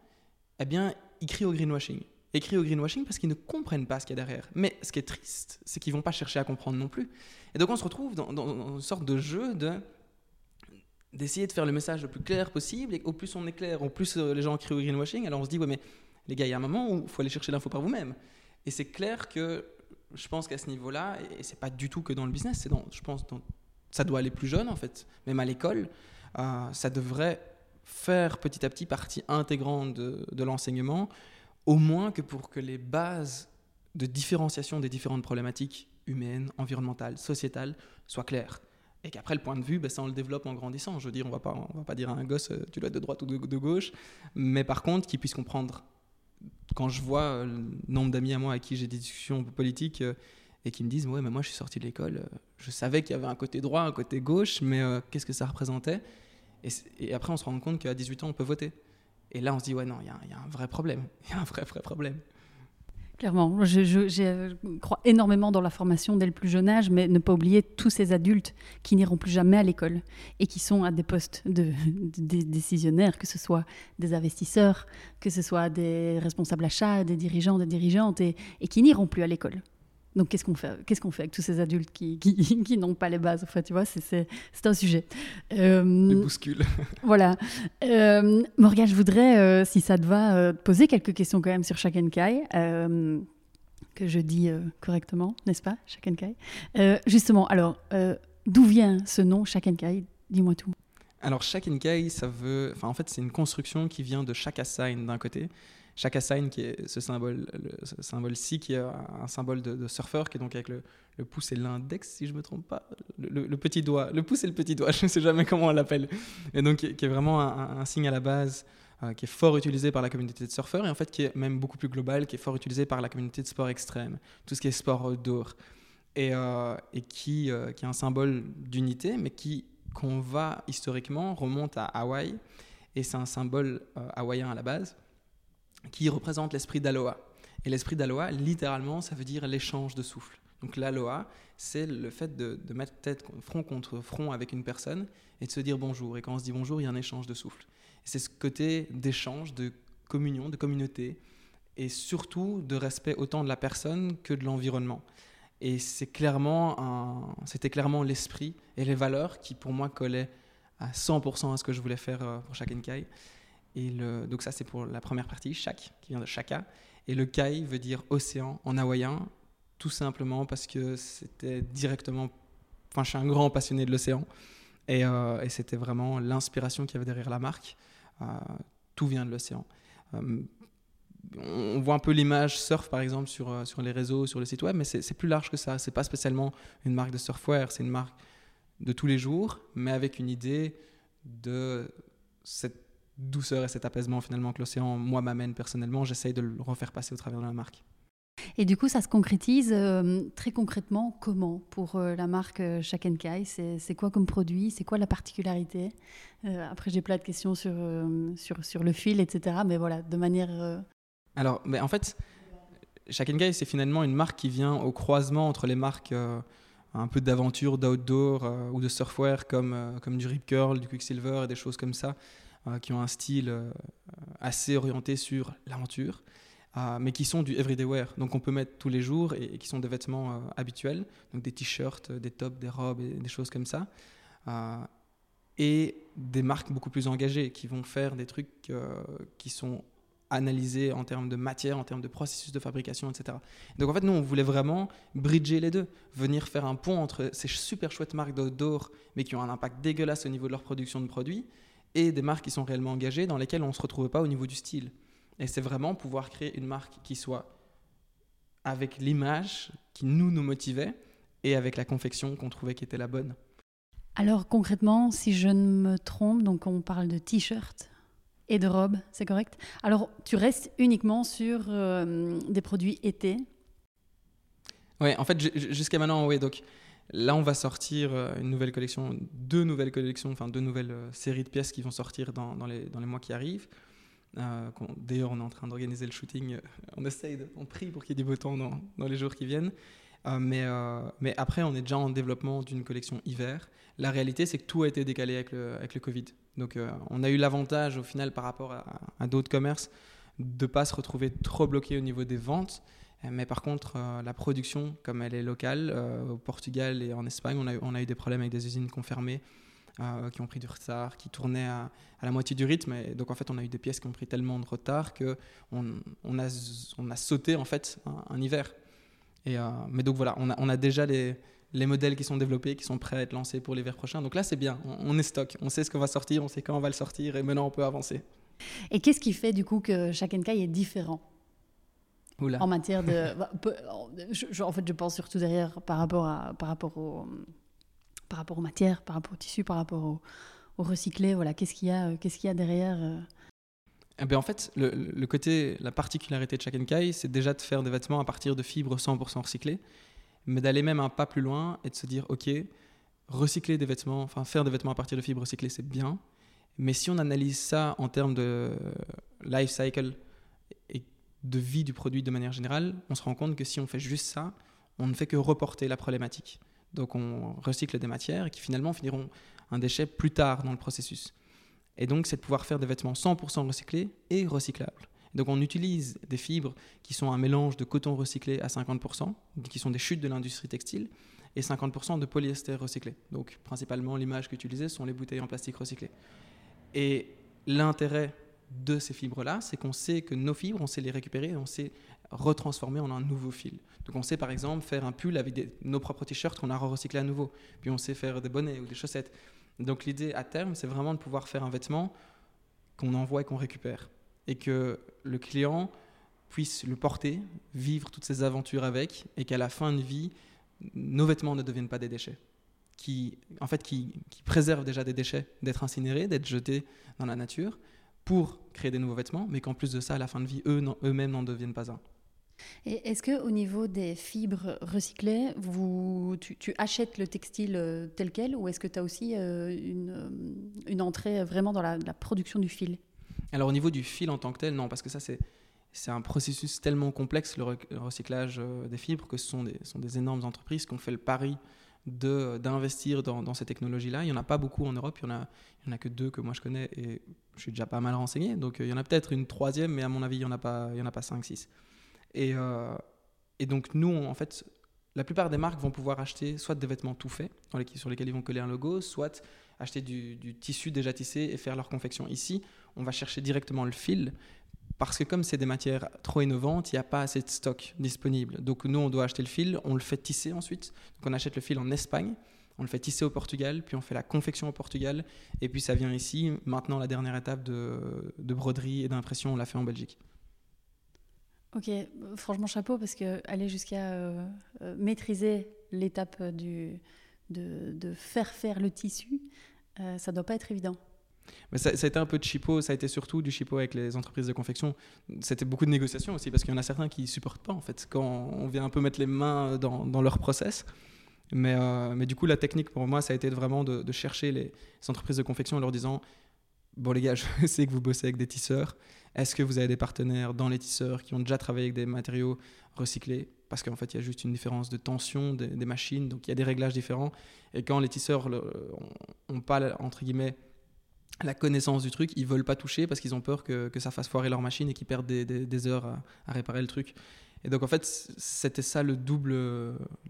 eh bien, ils crient au greenwashing écrit au greenwashing parce qu'ils ne comprennent pas ce qu'il y a derrière. Mais ce qui est triste, c'est qu'ils vont pas chercher à comprendre non plus. Et donc on se retrouve dans, une sorte de jeu de d'essayer de faire le message le plus clair possible. Et au plus on est clair, au plus euh, les gens crient au greenwashing. Alors on se dit, ouais, mais les gars, il y a un moment où il faut aller chercher l'info par vous-même. Et c'est clair que je pense qu'à ce niveau-là, et c'est pas du tout que dans le business, c'est dans, je pense, dans, ça doit aller plus jeune en fait, même à l'école, euh, ça devrait faire petit à petit partie intégrante de, de l'enseignement au moins que pour que les bases de différenciation des différentes problématiques humaines, environnementales, sociétales soient claires. Et qu'après, le point de vue, ben, ça, on le développe en grandissant. Je veux dire, on ne va pas dire à un gosse, euh, tu dois être de droite ou de, gauche, mais par contre, qu'il puisse comprendre. Quand je vois euh, le nombre d'amis à moi à qui j'ai des discussions politiques euh, et qui me disent, ouais, mais moi, je suis sorti de l'école, je savais qu'il y avait un côté droit, un côté gauche, mais qu'est-ce que ça représentait? Et, après, on se rend compte qu'à 18 ans, on peut voter. Et là, on se dit, ouais, non, il y, a un vrai problème. Il y a un vrai, vrai problème. Clairement, je, crois énormément dans la formation dès le plus jeune âge, mais ne pas oublier tous ces adultes qui n'iront plus jamais à l'école et qui sont à des postes de, décisionnaires, que ce soit des investisseurs, que ce soit des responsables achats, des dirigeants, des dirigeantes, et qui n'iront plus à l'école. Donc, qu'est-ce qu'on fait, qu'est-ce qu'on fait avec tous ces adultes qui, qui, n'ont pas les bases enfin, tu vois, c'est, un sujet. Euh, les bouscules. voilà. Euh, Morgane, je voudrais, euh, si ça te va, euh, poser quelques questions quand même sur Shakenkai, que je dis correctement, n'est-ce pas, Shakenkai Justement, alors, d'où vient ce nom Shakenkai Dis-moi tout. Alors, Shakenkai, ça veut. Enfin, en fait, c'est une construction qui vient de Shaka Sign d'un côté. Shaka Sign, qui est ce symbole, le, symbole-ci, qui est un symbole de, surfeur, qui est donc avec le, pouce et l'index, si je me trompe pas, le, petit doigt, le pouce et le petit doigt, je ne sais jamais comment on l'appelle, et donc qui, est vraiment un, signe à la base, euh, qui est fort utilisé par la communauté de surfeurs, et en fait qui est même beaucoup plus global, qui est fort utilisé par la communauté de sport extrême, tout ce qui est sport outdoor, et, euh, qui, euh, qui est un symbole d'unité, mais qui, qu'on va historiquement, remonte à Hawaï, et c'est un symbole hawaïen à la base qui représente l'esprit d'Aloha. Et l'esprit d'Aloha, littéralement, ça veut dire l'échange de souffle. Donc l'Aloha, c'est le fait de, mettre tête front contre front avec une personne et de se dire bonjour. Et quand on se dit bonjour, il y a un échange de souffle. C'est ce côté d'échange, de communion, de communauté, et surtout de respect autant de la personne que de l'environnement. Et c'était clairement l'esprit et les valeurs qui pour moi collaient à 100% à ce que je voulais faire euh, pour Shakenkai. Donc ça, c'est pour la première partie, Shak, qui vient de Shaka. Et le Kai veut dire océan en hawaïen, tout simplement parce que c'était directement... Enfin, je suis un grand passionné de l'océan. Et, euh, c'était vraiment l'inspiration qu'il y avait derrière la marque. Euh, tout vient de l'océan. Euh, on voit un peu l'image surf, par exemple, sur, sur les réseaux, sur le site web, mais c'est plus large que ça. C'est pas spécialement une marque de surfwear, c'est une marque de tous les jours, mais avec une idée de cette douceur et cet apaisement finalement que l'océan, moi, m'amène personnellement, j'essaye de le refaire passer au travers de la marque. Et du coup, ça se concrétise euh, très concrètement comment pour euh, la marque euh, Shakenkai C'est quoi comme produit? C'est quoi la particularité? Après, j'ai plein de questions sur, sur, sur, le fil, etc. Mais voilà, de manière... Alors, mais en fait, Shakenkai, c'est finalement une marque qui vient au croisement entre les marques un peu d'aventure, d'outdoor ou de surfwear comme, comme du Rip Curl, du Quicksilver et des choses comme ça. Euh, qui ont un style euh, assez orienté sur l'aventure, euh, mais qui sont du everyday wear. Donc on peut mettre tous les jours et, qui sont des vêtements habituels, donc des t-shirts, des tops, des robes des choses comme ça. et des marques beaucoup plus engagées qui vont faire des trucs qui sont analysés en termes de matière, en termes de processus de fabrication, etc. Donc en fait, nous, on voulait vraiment bridger les deux, venir faire un pont entre ces super chouettes marques d'outdoor, mais qui ont un impact dégueulasse au niveau de leur production de produits, et des marques qui sont réellement engagées dans lesquelles on ne se retrouve pas au niveau du style. Et c'est vraiment pouvoir créer une marque qui soit avec l'image qui nous nous motivait et avec la confection qu'on trouvait qui était la bonne. Alors concrètement, si je ne me trompe, donc on parle de t-shirt. Et de robes, c'est correct. Alors, tu restes uniquement sur euh, des produits été? Oui, en fait, jusqu'à maintenant, oui. Donc là, on va sortir euh, une nouvelle collection, deux nouvelles collections, enfin deux nouvelles euh, séries de pièces qui vont sortir dans, les, mois qui arrivent. D'ailleurs, on est en train d'organiser le shooting. On essaye, on prie pour qu'il y ait du beau temps dans, les jours qui viennent. mais, après, on est déjà en développement d'une collection hiver. La réalité, c'est que tout a été décalé avec le, Covid. Donc euh, on a eu l'avantage au final par rapport à, d'autres commerces de ne pas se retrouver trop bloqué au niveau des ventes. Euh, mais par contre, euh, la production, comme elle est locale, au Portugal et en Espagne, on a, eu des problèmes avec des usines confirmées qui ont pris du retard, qui tournaient à, la moitié du rythme. Et donc en fait, on a eu des pièces qui ont pris tellement de retard qu'on on a, on a sauté en fait un, hiver. Mais donc voilà, on a, déjà les, les modèles qui sont développés, qui sont prêts à être lancés pour l'hiver prochain. Donc là, c'est bien, on, est stock, on sait ce qu'on va sortir, on sait quand on va le sortir et maintenant on peut avancer. Et qu'est-ce qui fait du coup que chaque NK est différent? Oula. En matière de. Bah, en fait, je pense surtout derrière par rapport, à, par rapport, au, par rapport aux matières, par rapport au tissu, par rapport au, recyclé. Voilà, qu'est-ce qu'il y, a, qu'est-ce qu'il y a derrière euh? eh bien, en fait, le, côté, la particularité de NK, c'est déjà de faire des vêtements à partir de fibres 100% recyclées mais d'aller même un pas plus loin et de se dire, OK, recycler des vêtements, enfin faire des vêtements à partir de fibres recyclées, c'est bien. Mais si on analyse ça en termes de life cycle et de vie du produit de manière générale, on se rend compte que si on fait juste ça, on ne fait que reporter la problématique. Donc on recycle des matières qui finalement finiront un déchet plus tard dans le processus. Et donc c'est de pouvoir faire des vêtements 100% recyclés et recyclables. Donc on utilise des fibres qui sont un mélange de coton recyclé à 50%, qui sont des chutes de l'industrie textile, et 50% de polyester recyclé. Donc principalement l'image qu'utilisée sont les bouteilles en plastique recyclées. Et l'intérêt de ces fibres-là, c'est qu'on sait que nos fibres, on sait les récupérer, on sait retransformer en un nouveau fil. Donc on sait par exemple faire un pull avec nos propres t-shirts qu'on a recyclé à nouveau. Puis on sait faire des bonnets ou des chaussettes. Donc l'idée à terme, c'est vraiment de pouvoir faire un vêtement qu'on envoie et qu'on récupère et que le client puisse le porter, vivre toutes ces aventures avec, et qu'à la fin de vie, nos vêtements ne deviennent pas des déchets. Qui, en fait, qui, qui préservent déjà des déchets d'être incinérés, d'être jetés dans la nature, pour créer des nouveaux vêtements, mais qu'en plus de ça, à la fin de vie, eux, eux-mêmes n'en deviennent pas un. Et est-ce que au niveau des fibres recyclées, vous, tu, achètes le textile euh, tel quel, ou est-ce que tu as aussi euh, une, euh, une, entrée vraiment dans la production du fil? Alors au niveau du fil en tant que tel, non, parce que ça c'est c'est un processus tellement complexe, le, recyclage des fibres, que ce sont des, sont des énormes entreprises qui ont fait le pari d'investir dans, ces technologies-là. Il n'y en a pas beaucoup en Europe, il n'y en, en a que deux que moi je connais et je suis déjà pas mal renseigné. Donc euh, il y en a peut-être une troisième, mais à mon avis, il n'y en a pas, cinq, six. Et, euh, donc nous, en fait, la plupart des marques vont pouvoir acheter soit des vêtements tout faits, sur lesquels ils vont coller un logo, soit acheter du tissu déjà tissé et faire leur confection. Ici, on va chercher directement le fil parce que comme c'est des matières trop innovantes, il n'y a pas assez de stock disponible. Donc nous, on doit acheter le fil, on le fait tisser ensuite. Donc on achète le fil en Espagne, on le fait tisser au Portugal, puis on fait la confection au Portugal, et puis ça vient ici. Maintenant, la dernière étape de, broderie et d'impression, on l'a fait en Belgique. Ok, franchement chapeau, parce que aller jusqu'à euh, euh, maîtriser l'étape du, de, faire faire le tissu, euh, ça doit pas être évident. Mais ça, a été un peu de chipot, ça a été surtout du chipot avec les entreprises de confection. C'était beaucoup de négociations aussi, parce qu'il y en a certains qui ne supportent pas, en fait, quand on vient un peu mettre les mains dans, leur process. Mais, euh, mais, du coup, la technique pour moi, ça a été vraiment de, chercher les, entreprises de confection en leur disant Bon, les gars, je sais que vous bossez avec des tisseurs. Est-ce que vous avez des partenaires dans les tisseurs qui ont déjà travaillé avec des matériaux recyclés? Parce qu'en fait, il y a juste une différence de tension des, des, machines, donc il y a des réglages différents. Et quand les tisseurs n'ont pas, entre guillemets, la connaissance du truc, ils veulent pas toucher parce qu'ils ont peur que, que, ça fasse foirer leur machine et qu'ils perdent des, des, heures à, réparer le truc. Et donc en fait, c'était ça le double,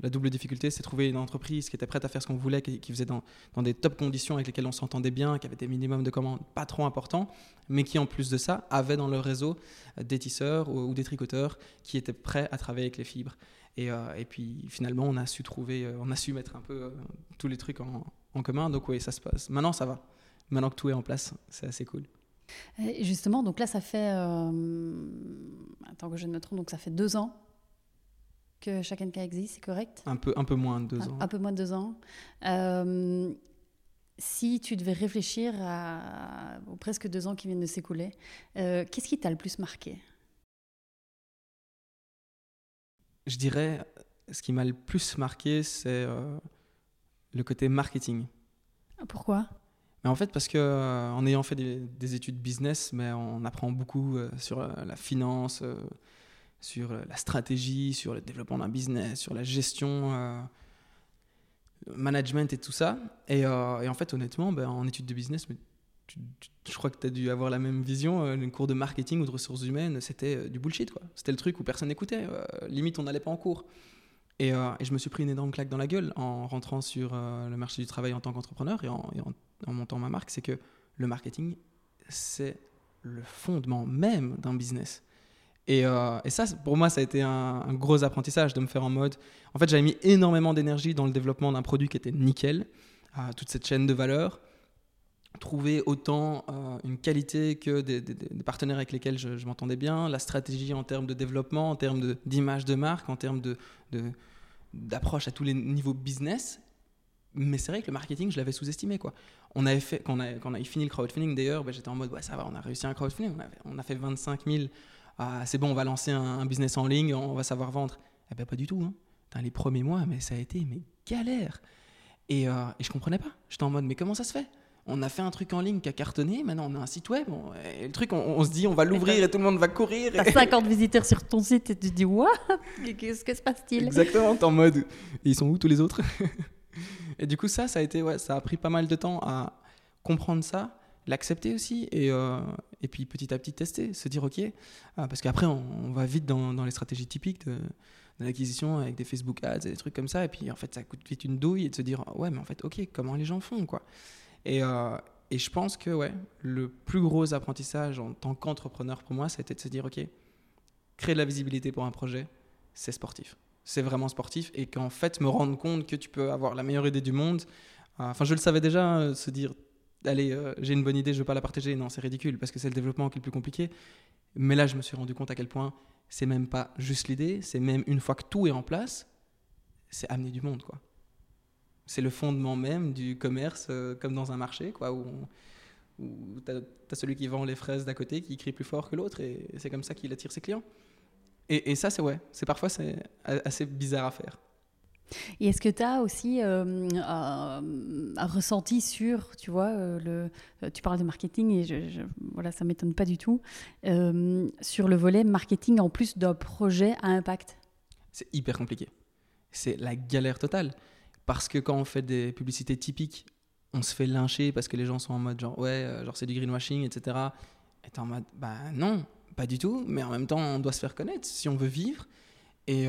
la double difficulté, c'est trouver une entreprise qui était prête à faire ce qu'on voulait, qui, qui faisait dans, dans, des top conditions avec lesquelles on s'entendait bien, qui avait des minimums de commandes pas trop importants, mais qui en plus de ça avait dans leur réseau des tisseurs ou, des tricoteurs qui étaient prêts à travailler avec les fibres. Et, euh, et puis finalement, on a su trouver, euh, on a su mettre un peu euh, tous les trucs en, en commun. Donc oui, ça se passe. Maintenant, ça va maintenant que tout est en place, c'est assez cool. justement, donc là, ça fait. Euh, attends que je ne me trompe, donc ça fait deux ans que chacun cas existe, c'est correct? Un peu, un peu moins de deux ans. Un, peu moins de deux ans. Euh, Si tu devais réfléchir à, aux presque deux ans qui viennent de s'écouler, euh, qu'est-ce qui t'a le plus marqué? Je dirais, ce qui m'a le plus marqué, c'est euh, le côté marketing. Pourquoi? Mais en fait, parce que euh, en ayant fait des, études business, mais on apprend beaucoup sur la finance, sur la stratégie, sur le développement d'un business, sur la gestion management et tout ça. Et, euh, et en fait, honnêtement, ben, en études de business, je crois que tu as dû avoir la même vision. Euh, une cours de marketing ou de ressources humaines, c'était euh, du bullshit. C'était le truc où personne n'écoutait. limite, on n'allait pas en cours. Et, et, je me suis pris une énorme claque dans la gueule en rentrant sur le marché du travail en tant qu'entrepreneur et, en, montant ma marque. C'est que le marketing, c'est le fondement même d'un business. Euh, et, ça, pour moi, ça a été un, gros apprentissage de me faire en mode. En fait, j'avais mis énormément d'énergie dans le développement d'un produit qui était nickel, euh, toute cette chaîne de valeur. Trouver autant euh, une qualité que des, partenaires avec lesquels je, m'entendais bien, la stratégie en termes de développement, en termes d'image de, marque, en termes d'approche à tous les niveaux business. Mais c'est vrai que le marketing, je l'avais sous-estimé. On avait fait, quand, on a, quand on a fini le crowdfunding, d'ailleurs, ben, j'étais en mode, ouais, ça va, on a réussi un crowdfunding. On, a fait 25 000 ah, c'est bon, on va lancer un, business en ligne, on va savoir vendre. Eh ben, pas du tout. Hein. les premiers mois, mais ça a été mais galère. Et, euh, et je comprenais pas. J'étais en mode, mais comment ça se fait? On a fait un truc en ligne qui a cartonné, maintenant on a un site web. et le truc, on, se dit, on va l'ouvrir et tout le monde va courir. T'as 50 visiteurs sur ton site et tu te dis, what? Qu'est-ce que se passe-t-il? Exactement, t'es en mode, ils sont où tous les autres? Et du coup, ça, ça a, été, ouais, ça a pris pas mal de temps à comprendre ça l'accepter aussi et, euh, et puis petit à petit tester, se dire ok, ah, parce qu'après on, va vite dans, dans, les stratégies typiques de, l'acquisition avec des Facebook ads et des trucs comme ça et puis en fait ça coûte vite une douille et de se dire ouais mais en fait ok comment les gens font quoi? Et, euh, et je pense que ouais le plus gros apprentissage en tant qu'entrepreneur pour moi c'était de se dire ok créer de la visibilité pour un projet c'est sportif c'est vraiment sportif et qu'en fait me rendre compte que tu peux avoir la meilleure idée du monde euh, enfin je le savais déjà hein, se dire allez, euh, j'ai une bonne idée, je veux pas la partager. Non, c'est ridicule parce que c'est le développement qui est le plus compliqué. Mais là, je me suis rendu compte à quel point c'est même pas juste l'idée, c'est même une fois que tout est en place, c'est amener du monde, quoi. C'est le fondement même du commerce, euh, comme dans un marché, quoi, où, tu as, celui qui vend les fraises d'à côté qui crie plus fort que l'autre, et c'est comme ça qu'il attire ses clients. Et, et ça, c'est ouais, c'est parfois c'est assez bizarre à faire. Et est-ce que tu as aussi euh, un, ressenti sur, tu vois, euh, le, euh, tu parles de marketing et je, voilà, ça m'étonne pas du tout, sur le volet marketing en plus d'un projet à impact? C'est hyper compliqué. C'est la galère totale. Parce que quand on fait des publicités typiques, on se fait lyncher parce que les gens sont en mode genre, ouais, genre c'est du greenwashing, etc. Et es en mode, bah non, pas du tout, mais en même temps, on doit se faire connaître si on veut vivre. Et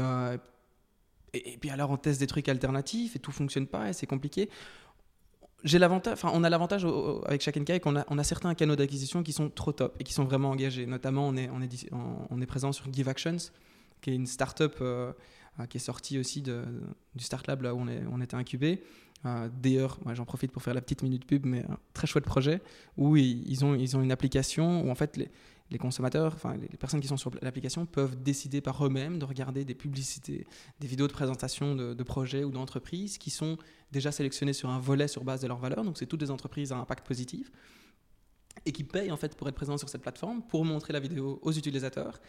et, puis alors on teste des trucs alternatifs et tout fonctionne pas et c'est compliqué. J'ai l'avantage, enfin on a l'avantage avec chaque NK qu'on a, on a certains canaux d'acquisition qui sont trop top et qui sont vraiment engagés. Notamment on est, on est, on est présent sur Give Actions, qui est une startup euh, qui est sortie aussi du Start Lab là où on, était incubé. Euh, D'ailleurs, j'en profite pour faire la petite minute pub, mais un très chouette projet où ils, ont, ils ont une application où en fait les, les consommateurs, enfin les personnes qui sont sur l'application peuvent décider par eux-mêmes de regarder des publicités, des vidéos de présentation de, projets ou d'entreprises qui sont déjà sélectionnées sur un volet sur base de leurs valeurs. Donc c'est toutes des entreprises à impact positif et qui payent en fait pour être présentes sur cette plateforme pour montrer la vidéo aux utilisateurs.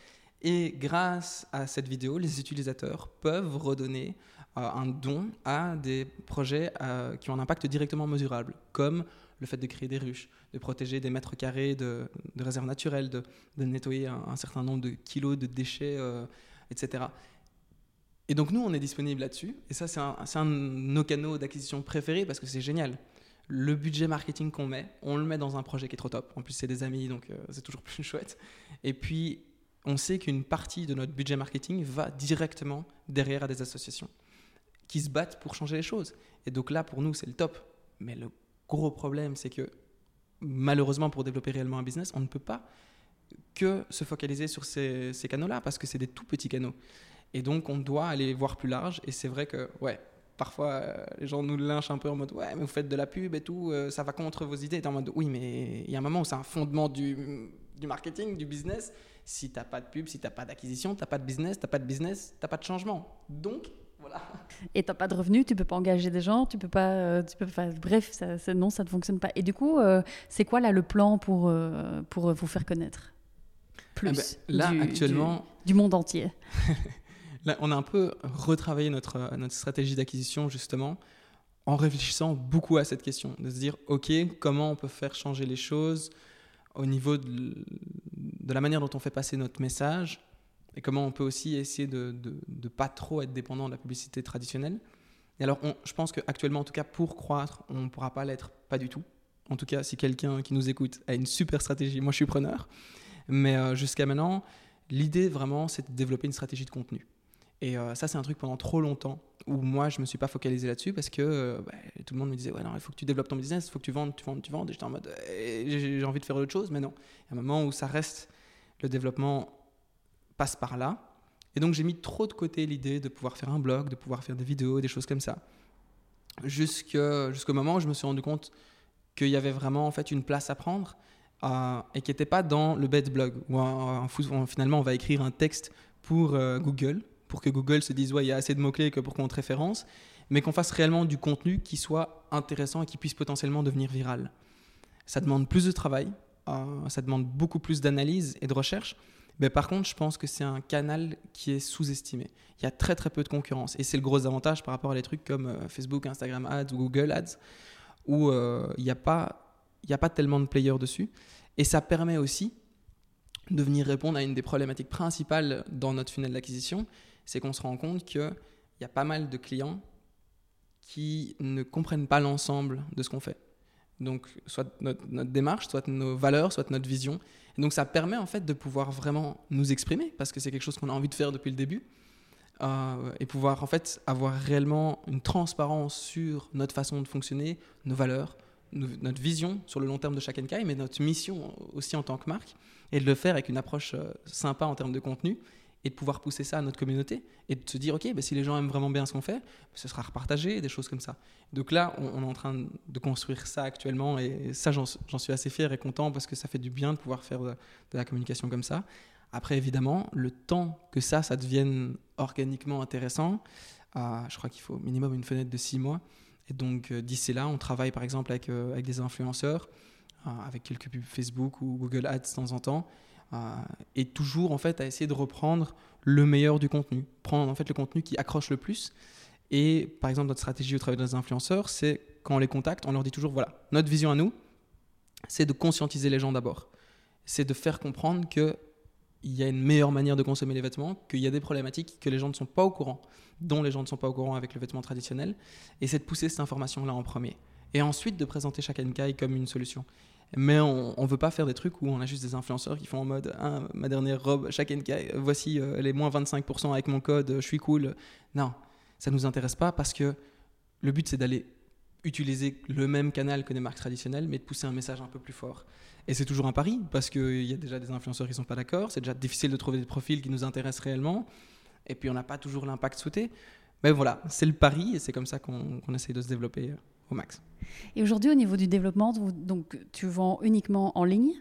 Et grâce à cette vidéo, les utilisateurs peuvent redonner euh, un don à des projets euh, qui ont un impact directement mesurable, comme le fait de créer des ruches, de protéger des mètres carrés de, réserves naturelles, de, nettoyer un, certain nombre de kilos de déchets, euh, etc. Et donc nous, on est disponible là-dessus. Et ça, c'est un, un, de nos canaux d'acquisition préférés parce que c'est génial. Le budget marketing qu'on met, on le met dans un projet qui est trop top. En plus, c'est des amis, donc c'est toujours plus chouette. Et puis, on sait qu'une partie de notre budget marketing va directement derrière à des associations qui se battent pour changer les choses. Et donc là, pour nous, c'est le top. Mais le gros problème, c'est que malheureusement, pour développer réellement un business, on ne peut pas que se focaliser sur ces, canaux-là parce que c'est des tout petits canaux. Et donc, on doit aller voir plus large. Et c'est vrai que, ouais, parfois, euh, les gens nous lynchent un peu en mode, ouais, mais vous faites de la pub et tout, euh, ça va contre vos idées. Et en mode, oui, mais il y a un moment où c'est un fondement du, du, marketing, du business. Si tu n'as pas de pub, si tu n'as pas d'acquisition, tu n'as pas de business, tu n'as pas de business, tu n'as pas de changement. Donc, Et t'as pas de revenus, tu peux pas engager des gens, tu peux pas, euh, tu peux, enfin, bref, ça, non, ça ne fonctionne pas. Et du coup, euh, c'est quoi là le plan pour euh, pour vous faire connaître? Plus ah ben, là du, actuellement du, monde entier. là, on a un peu retravaillé notre notre stratégie d'acquisition justement en réfléchissant beaucoup à cette question, de se dire ok, comment on peut faire changer les choses? Au niveau de, la manière dont on fait passer notre message et comment on peut aussi essayer de ne pas trop être dépendant de la publicité traditionnelle. Et alors, je pense qu'actuellement, en tout cas, pour croître, on ne pourra pas l'être, pas du tout. En tout cas, si quelqu'un qui nous écoute a une super stratégie, moi je suis preneur. Mais euh, jusqu'à maintenant, l'idée vraiment, c'est de développer une stratégie de contenu. Et euh, ça, c'est un truc pendant trop longtemps où moi, je ne me suis pas focalisé là-dessus parce que euh, bah, tout le monde me disait Ouais, non, il faut que tu développes ton business, il faut que tu vendes, tu vendes, tu vendes. Et j'étais en mode eh, J'ai envie de faire autre chose, mais non. Il y a un moment où ça reste le développement passe par là. Et donc j'ai mis trop de côté l'idée de pouvoir faire un blog, de pouvoir faire des vidéos, des choses comme ça. Jusqu'au moment où je me suis rendu compte qu'il y avait vraiment en fait une place à prendre euh, et qui n'était pas dans le bed blog où, finalement on va écrire un texte pour Google pour que Google se dise ouais il y a assez de mots clés que pour qu'on te référence, mais qu'on fasse réellement du contenu qui soit intéressant et qui puisse potentiellement devenir viral. Ça demande plus de travail, euh, ça demande beaucoup plus d'analyse et de recherche. Mais par contre, je pense que c'est un canal qui est sous-estimé. Il y a très très peu de concurrence. Et c'est le gros avantage par rapport à des trucs comme euh, Facebook, Instagram Ads ou Google Ads, où euh, il n'y a, pas, a pas tellement de players dessus. Et ça permet aussi de venir répondre à une des problématiques principales dans notre funnel d'acquisition, c'est qu'on se rend compte qu'il y a pas mal de clients qui ne comprennent pas l'ensemble de ce qu'on fait. Donc, soit notre, démarche, soit nos valeurs, soit notre vision. donc, ça permet en fait de pouvoir vraiment nous exprimer, parce que c'est quelque chose qu'on a envie de faire depuis le début, euh, et pouvoir en fait avoir réellement une transparence sur notre façon de fonctionner, nos valeurs, notre vision sur le long terme de chaque NKI, mais notre mission aussi en tant que marque, et de le faire avec une approche euh, sympa en termes de contenu, et de pouvoir pousser ça à notre communauté et de se dire ok bah, si les gens aiment vraiment bien ce qu'on fait ce sera repartagé des choses comme ça. Donc là on, est en train de construire ça actuellement et ça j'en suis assez fier et content parce que ça fait du bien de pouvoir faire de, la communication comme ça. Après évidemment le temps que ça ça devienne organiquement intéressant euh, je crois qu'il faut minimum une fenêtre de six mois. Et donc euh, d'ici là on travaille par exemple avec, euh, avec des influenceurs avec quelques pubs Facebook ou Google Ads de temps en temps et toujours en fait à essayer de reprendre le meilleur du contenu, prendre en fait le contenu qui accroche le plus. Et par exemple, notre stratégie au travers des influenceurs, c'est quand on les contacte, on leur dit toujours voilà, notre vision à nous, c'est de conscientiser les gens d'abord. C'est de faire comprendre qu'il y a une meilleure manière de consommer les vêtements, qu'il y a des problématiques que les gens ne sont pas au courant, dont les gens ne sont pas au courant avec le vêtement traditionnel, et c'est de pousser cette information-là en premier. Et ensuite de présenter chaque NKI comme une solution. Mais on ne veut pas faire des trucs où on a juste des influenceurs qui font en mode ah, ma dernière robe, chaque NK, voici euh, les moins 25% avec mon code, je suis cool. Non, ça nous intéresse pas parce que le but c'est d'aller utiliser le même canal que des marques traditionnelles, mais de pousser un message un peu plus fort. Et c'est toujours un pari parce qu'il y a déjà des influenceurs qui ne sont pas d'accord, c'est déjà difficile de trouver des profils qui nous intéressent réellement, et puis on n'a pas toujours l'impact souhaité. Mais voilà, c'est le pari et c'est comme ça qu'on essaye de se développer euh, au max. Et aujourd'hui, au niveau du développement, donc, tu vends uniquement en ligne?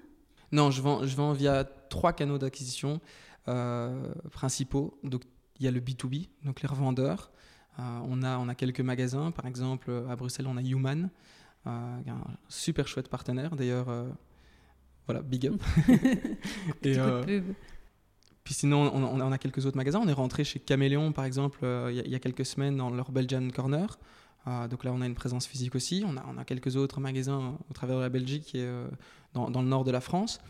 Non, je vends, je vends via trois canaux d'acquisition euh, principaux. Donc, il y a le B2B, donc les revendeurs. Euh, on, a, on a quelques magasins, par exemple à Bruxelles, on a Human, euh, un super chouette partenaire. D'ailleurs, voilà, big up. Et, pub. Puis sinon, on, on, a quelques autres magasins. On est rentré chez Caméléon, par exemple, il y, y, a quelques semaines dans leur Belgian Corner. Ah, donc là, on a une présence physique aussi. On a, quelques autres magasins au travers de la Belgique et euh, dans, le nord de la France.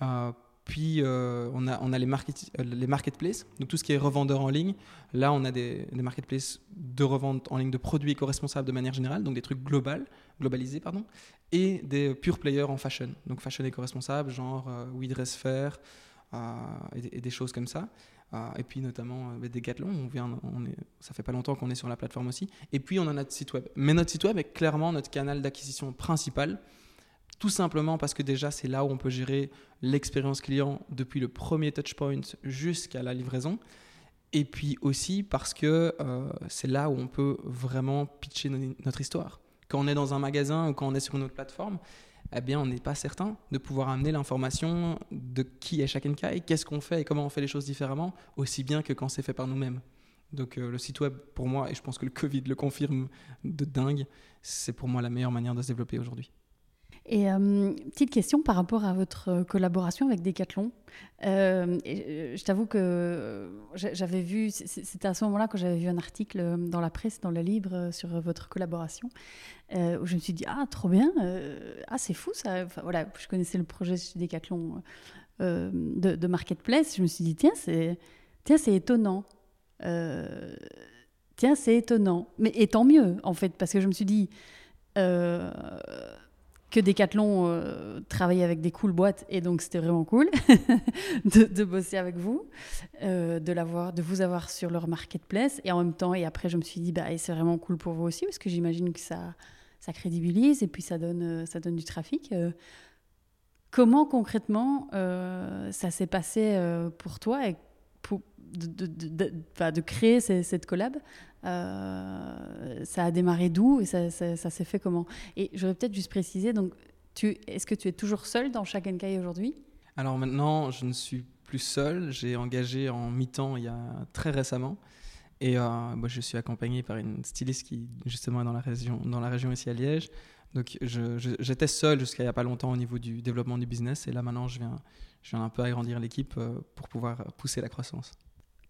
Euh, puis euh, on, a, les, market, les marketplaces, donc tout ce qui est revendeur en ligne. Là, on a des, marketplaces de revente en ligne de produits éco-responsables de manière générale, donc des trucs global, globalisés, pardon, et des pure players en fashion, donc fashion éco-responsable, genre We Dress Fair et, des choses comme ça. Ah, et puis notamment euh, Decathlon, on vient, on ça fait pas longtemps qu'on est sur la plateforme aussi. Et puis on a notre site web. Mais notre site web est clairement notre canal d'acquisition principal, tout simplement parce que déjà c'est là où on peut gérer l'expérience client depuis le premier touchpoint jusqu'à la livraison. Et puis aussi parce que euh, c'est là où on peut vraiment pitcher notre histoire. Quand on est dans un magasin ou quand on est sur une autre plateforme, eh bien, on n'est pas certain de pouvoir amener l'information de qui est chaque NK et qu'est-ce qu'on fait et comment on fait les choses différemment, aussi bien que quand c'est fait par nous-mêmes. Donc le site web, pour moi, et je pense que le Covid le confirme de dingue, c'est pour moi la meilleure manière de se développer aujourd'hui. Et euh, petite question par rapport à votre collaboration avec Decathlon. Euh, euh, je t'avoue que j'avais vu, c'était à ce moment-là que j'avais vu un article dans la presse, dans le livre, sur votre collaboration, où je me suis dit ah trop bien, ah c'est fou ça. Voilà, je connaissais le projet chez Decathlon de, de, marketplace. Je me suis dit tiens c'est tiens c'est étonnant. tiens c'est étonnant, mais et tant mieux en fait parce que je me suis dit que Decathlon euh, travaillait avec des cool boîtes et donc c'était vraiment cool de, bosser avec vous, euh, de l'avoir, de vous avoir sur leur marketplace et en même temps et après je me suis dit bah c'est vraiment cool pour vous aussi parce que j'imagine que ça ça crédibilise et puis ça donne euh, ça donne du trafic. comment concrètement ça s'est passé pour toi de, de, de, créer cette collab euh, ça a démarré d'où et ça, s'est fait comment? Et j'aurais peut-être juste précisé, donc, est-ce que tu es toujours seul dans chaque NK aujourd'hui? Alors maintenant, je ne suis plus seul. J'ai engagé en mi-temps il y a très récemment. Et euh, moi, je suis accompagné par une styliste qui, justement, est dans la région, dans la région ici à Liège. Donc, j'étais seul jusqu'à il n'y a pas longtemps au niveau du développement du business. Et là, maintenant, je viens, je viens un peu agrandir l'équipe euh, pour pouvoir pousser la croissance.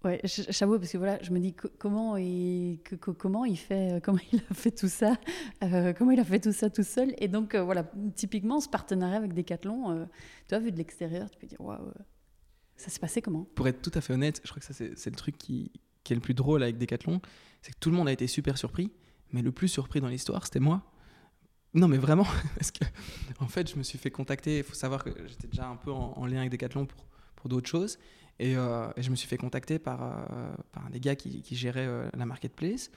Ouais, j'avoue parce que voilà, je me dis comment il, comment il fait, euh, comment il a fait tout ça, euh, comment il a fait tout ça tout seul. Et donc euh, voilà, typiquement ce partenariat avec Decathlon, tu as vu de l'extérieur, tu peux dire waouh, ça s'est passé comment? Pour être tout à fait honnête, je crois que ça c'est le truc qui, qui, est le plus drôle avec Decathlon, c'est que tout le monde a été super surpris, mais le plus surpris dans l'histoire, c'était moi. Non, mais vraiment, parce que en fait, je me suis fait contacter. Il faut savoir que j'étais déjà un peu en, en lien avec Decathlon pour, pour d'autres choses. Euh, et, je me suis fait contacter par, euh, un des gars qui, qui gérait euh, la marketplace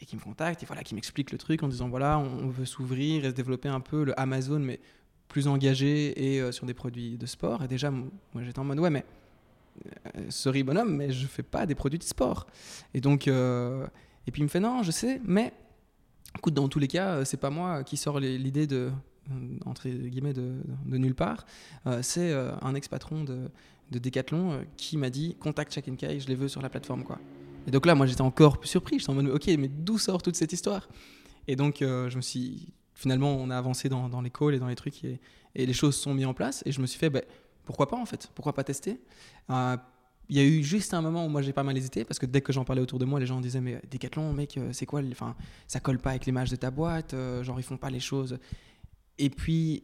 et qui me contacte et voilà, qui m'explique le truc en disant voilà, on, veut s'ouvrir et se développer un peu le Amazon, mais plus engagé et sur des produits de sport. Et déjà, moi j'étais en mode ouais, mais sorry bonhomme, mais je fais pas des produits de sport. Et donc, et puis il me fait non, je sais, mais écoute, dans tous les cas, c'est pas moi qui sors l'idée de entre guillemets de, de nulle part. c'est un ex-patron de, de Decathlon euh, qui m'a dit contacte Check Kai, je les veux sur la plateforme quoi. Et donc là, moi j'étais encore plus surpris. J'étais en mode ok, mais d'où sort toute cette histoire? Et donc euh, je me suis finalement on a avancé dans, dans, les calls et dans les trucs et, les choses sont mises en place et je me suis fait ben, pourquoi pas en fait? Pourquoi pas tester? Euh, il y a eu juste un moment où moi j'ai pas mal hésité parce que dès que j'en parlais autour de moi, les gens disaient mais Decathlon, mec, c'est quoi Enfin, ça colle pas avec l'image de ta boîte, genre ils font pas les choses. Et puis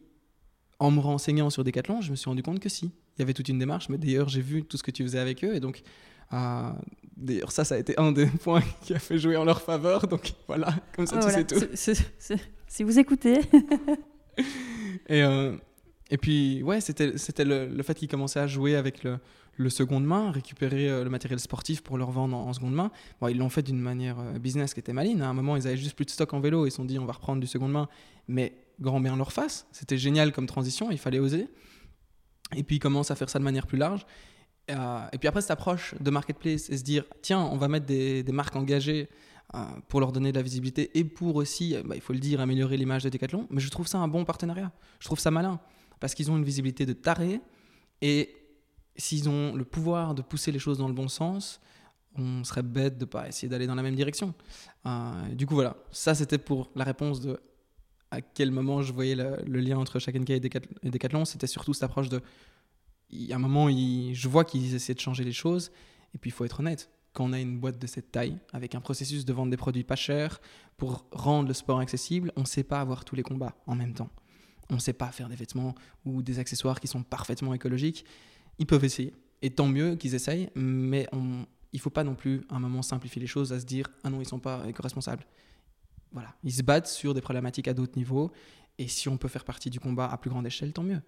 en me renseignant sur Decathlon, je me suis rendu compte que si il y avait toute une démarche, mais d'ailleurs, j'ai vu tout ce que tu faisais avec eux. Et donc, euh, d'ailleurs, ça, ça a été un des points qui a fait jouer en leur faveur. Donc, voilà, comme ça, tu sais tout. si vous écoutez. et, euh, et puis, ouais, c'était le, le fait qu'ils commençaient à jouer avec le, le seconde main, récupérer euh, le matériel sportif pour le revendre en, seconde main. Bon, ils l'ont fait d'une manière business qui était maligne. À un moment, ils avaient juste plus de stock en vélo. Ils se sont dit, on va reprendre du seconde main. Mais grand bien leur face. C'était génial comme transition. Il fallait oser. Et puis, ils commencent à faire ça de manière plus large. Euh, et puis après, cette approche de marketplace et se dire, tiens, on va mettre des, marques engagées euh, pour leur donner de la visibilité et pour aussi, bah, il faut le dire, améliorer l'image de Decathlon. Mais je trouve ça un bon partenariat. Je trouve ça malin parce qu'ils ont une visibilité de taré et s'ils ont le pouvoir de pousser les choses dans le bon sens, on serait bête de pas essayer d'aller dans la même direction. Euh, du coup, voilà, ça c'était pour la réponse de à quel moment je voyais le, lien entre Shaken et Decathlon, c'était surtout cette approche de. Il y a un moment, je vois qu'ils essaient de changer les choses, et puis il faut être honnête. Quand on a une boîte de cette taille, avec un processus de vendre des produits pas chers, pour rendre le sport accessible, on ne sait pas avoir tous les combats en même temps. On ne sait pas faire des vêtements ou des accessoires qui sont parfaitement écologiques. Ils peuvent essayer. Et tant mieux qu'ils essayent, mais il ne faut pas non plus à un moment simplifier les choses à se dire ah non, ils ne sont pas éco-responsables voilà, ils se battent sur des problématiques à d'autres niveaux. Et si on peut faire partie du combat à plus grande échelle, tant mieux.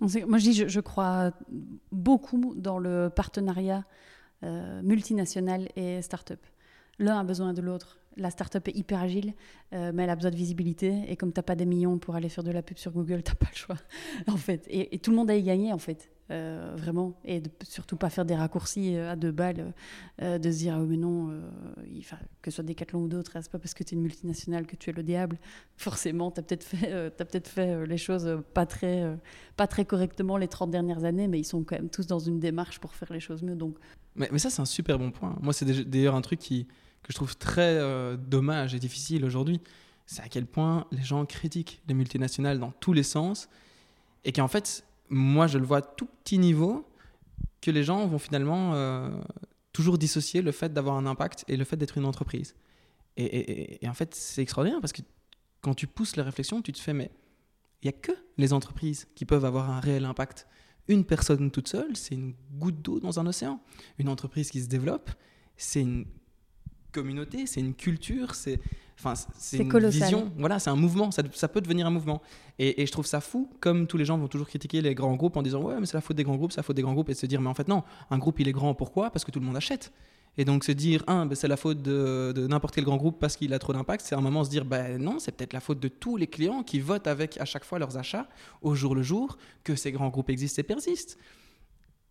Moi, je dis, je, crois beaucoup dans le partenariat euh, multinational et start-up. L'un a besoin de l'autre. La start-up est hyper agile, euh, mais elle a besoin de visibilité. Et comme tu n'as pas des millions pour aller faire de la pub sur Google, tu n'as pas le choix, en fait. Et, tout le monde a y gagné, en fait. Euh, vraiment, et surtout pas faire des raccourcis à deux balles, de se dire ah mais non, que ce soit Decathlon ou d'autres, c'est pas parce que tu es une multinationale que tu es le diable. Forcément, tu as peut-être fait, peut fait les choses pas très, pas très correctement les 30 dernières années, mais ils sont quand même tous dans une démarche pour faire les choses mieux. Donc... Mais, mais ça, c'est un super bon point. Moi, c'est d'ailleurs un truc qui, que je trouve très dommage et difficile aujourd'hui c'est à quel point les gens critiquent les multinationales dans tous les sens et qu'en fait, moi je le vois à tout petit niveau, que les gens vont finalement euh, toujours dissocier le fait d'avoir un impact et le fait d'être une entreprise. Et, en fait, c'est extraordinaire parce que quand tu pousses la réflexion, tu te fais, mais il n'y a que les entreprises qui peuvent avoir un réel impact. Une personne toute seule, c'est une goutte d'eau dans un océan. Une entreprise qui se développe, c'est une communauté, c'est une culture, c'est Enfin, c'est une vision. Voilà, c'est un mouvement. Ça, ça, peut devenir un mouvement. Et, je trouve ça fou, comme tous les gens vont toujours critiquer les grands groupes en disant ouais, mais c'est la faute des grands groupes, c'est la faute des grands groupes, et se dire mais en fait non, un groupe il est grand pourquoi? Parce que tout le monde achète. Et donc se dire un, ben, c'est la faute de, n'importe quel grand groupe parce qu'il a trop d'impact, c'est un moment se dire ben non, c'est peut-être la faute de tous les clients qui votent avec à chaque fois leurs achats au jour le jour que ces grands groupes existent et persistent.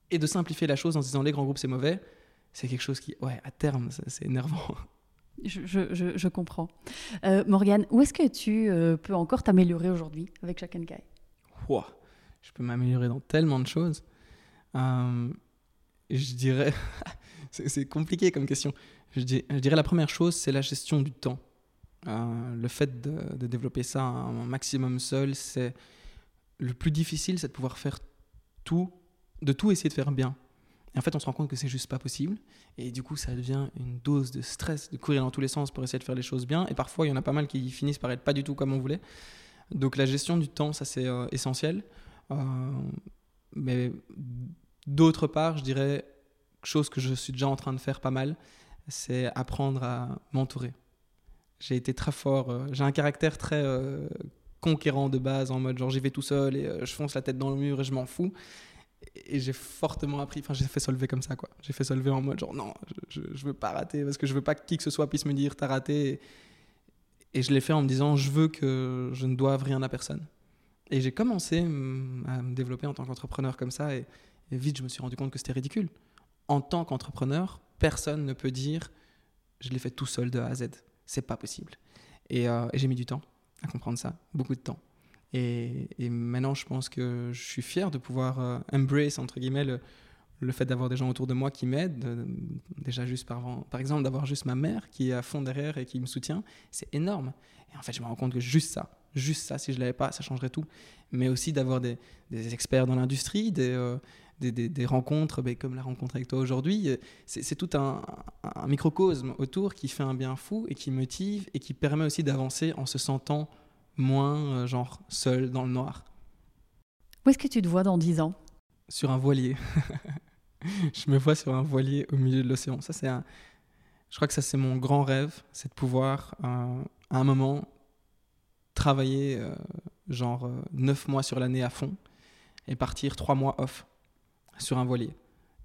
Et de simplifier la chose en se disant les grands groupes c'est mauvais, c'est quelque chose qui, ouais, à terme, c'est énervant. Je, comprends. Euh, Morgane, où est-ce que tu euh, peux encore t'améliorer aujourd'hui avec Chaque Guy Je peux m'améliorer dans tellement de choses. Euh, je dirais. c'est compliqué comme question. Je, dirais la première chose, c'est la gestion du temps. le fait de, de, développer ça un maximum seul, c'est. Le plus difficile, c'est de pouvoir faire tout, de tout essayer de faire bien. En fait, on se rend compte que c'est juste pas possible. Et du coup, ça devient une dose de stress de courir dans tous les sens pour essayer de faire les choses bien. Et parfois, il y en a pas mal qui finissent par être pas du tout comme on voulait. Donc, la gestion du temps, ça, c'est euh, essentiel. Euh, mais d'autre part, je dirais, chose que je suis déjà en train de faire pas mal, c'est apprendre à m'entourer. J'ai été très fort. Euh, j'ai un caractère très conquérant de base, en mode genre j'y vais tout seul et je fonce la tête dans le mur et je m'en fous et j'ai fortement appris, enfin j'ai fait solver comme ça quoi. J'ai fait solver en mode genre non, je, je, veux pas rater parce que je veux pas que qui que ce soit puisse me dire t'as raté. Et, je l'ai fait en me disant je veux que je ne doive rien à personne. Et j'ai commencé à me développer en tant qu'entrepreneur comme ça et, vite je me suis rendu compte que c'était ridicule. En tant qu'entrepreneur, personne ne peut dire je l'ai fait tout seul de A à Z. C'est pas possible. Et, euh, et j'ai mis du temps à comprendre ça, beaucoup de temps. Et, maintenant, je pense que je suis fier de pouvoir euh, embrace, entre guillemets, le, fait d'avoir des gens autour de moi qui m'aident. déjà, juste par, exemple, d'avoir juste ma mère qui est à fond derrière et qui me soutient, c'est énorme. Et en fait, je me rends compte que juste ça, juste ça, si je ne l'avais pas, ça changerait tout. Mais aussi d'avoir des, experts dans l'industrie, des, euh, rencontres, ben, comme la rencontre avec toi aujourd'hui. C'est tout un, microcosme autour qui fait un bien fou et qui motive et qui permet aussi d'avancer en se sentant moins euh, genre seul dans le noir. Où est-ce que tu te vois dans 10 ans? Sur un voilier. je me vois sur un voilier au milieu de l'océan. Ça, c'est un... Je crois que ça, c'est mon grand rêve, c'est de pouvoir, euh, à un moment, travailler euh, genre 9 mois sur l'année à fond et partir 3 mois off sur un voilier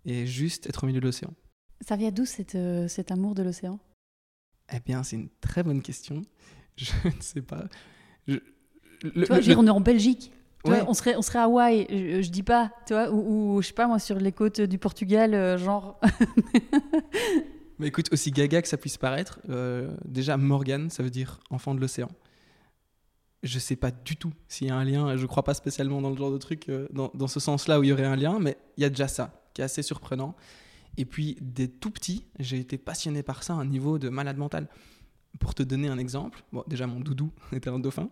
et juste être au milieu de l'océan. Ça vient d'où cet, cet amour de l'océan? Eh bien, c'est une très bonne question. Je ne sais pas. Je, tu vois, on est en Belgique. on, serait, on serait à Hawaï, je, dis pas, tu vois, ou, je sais pas moi, sur les côtes du Portugal, euh, genre. Mais écoute, aussi gaga que ça puisse paraître, euh, déjà Morgan, ça veut dire enfant de l'océan. Je sais pas du tout s'il y a un lien, je crois pas spécialement dans le genre de truc, euh, dans, dans, ce sens-là où il y aurait un lien, mais il y a déjà ça, qui est assez surprenant. Et puis, dès tout petit, j'ai été passionné par ça à un niveau de malade mental. Pour te donner un exemple, bon, déjà mon doudou était un dauphin,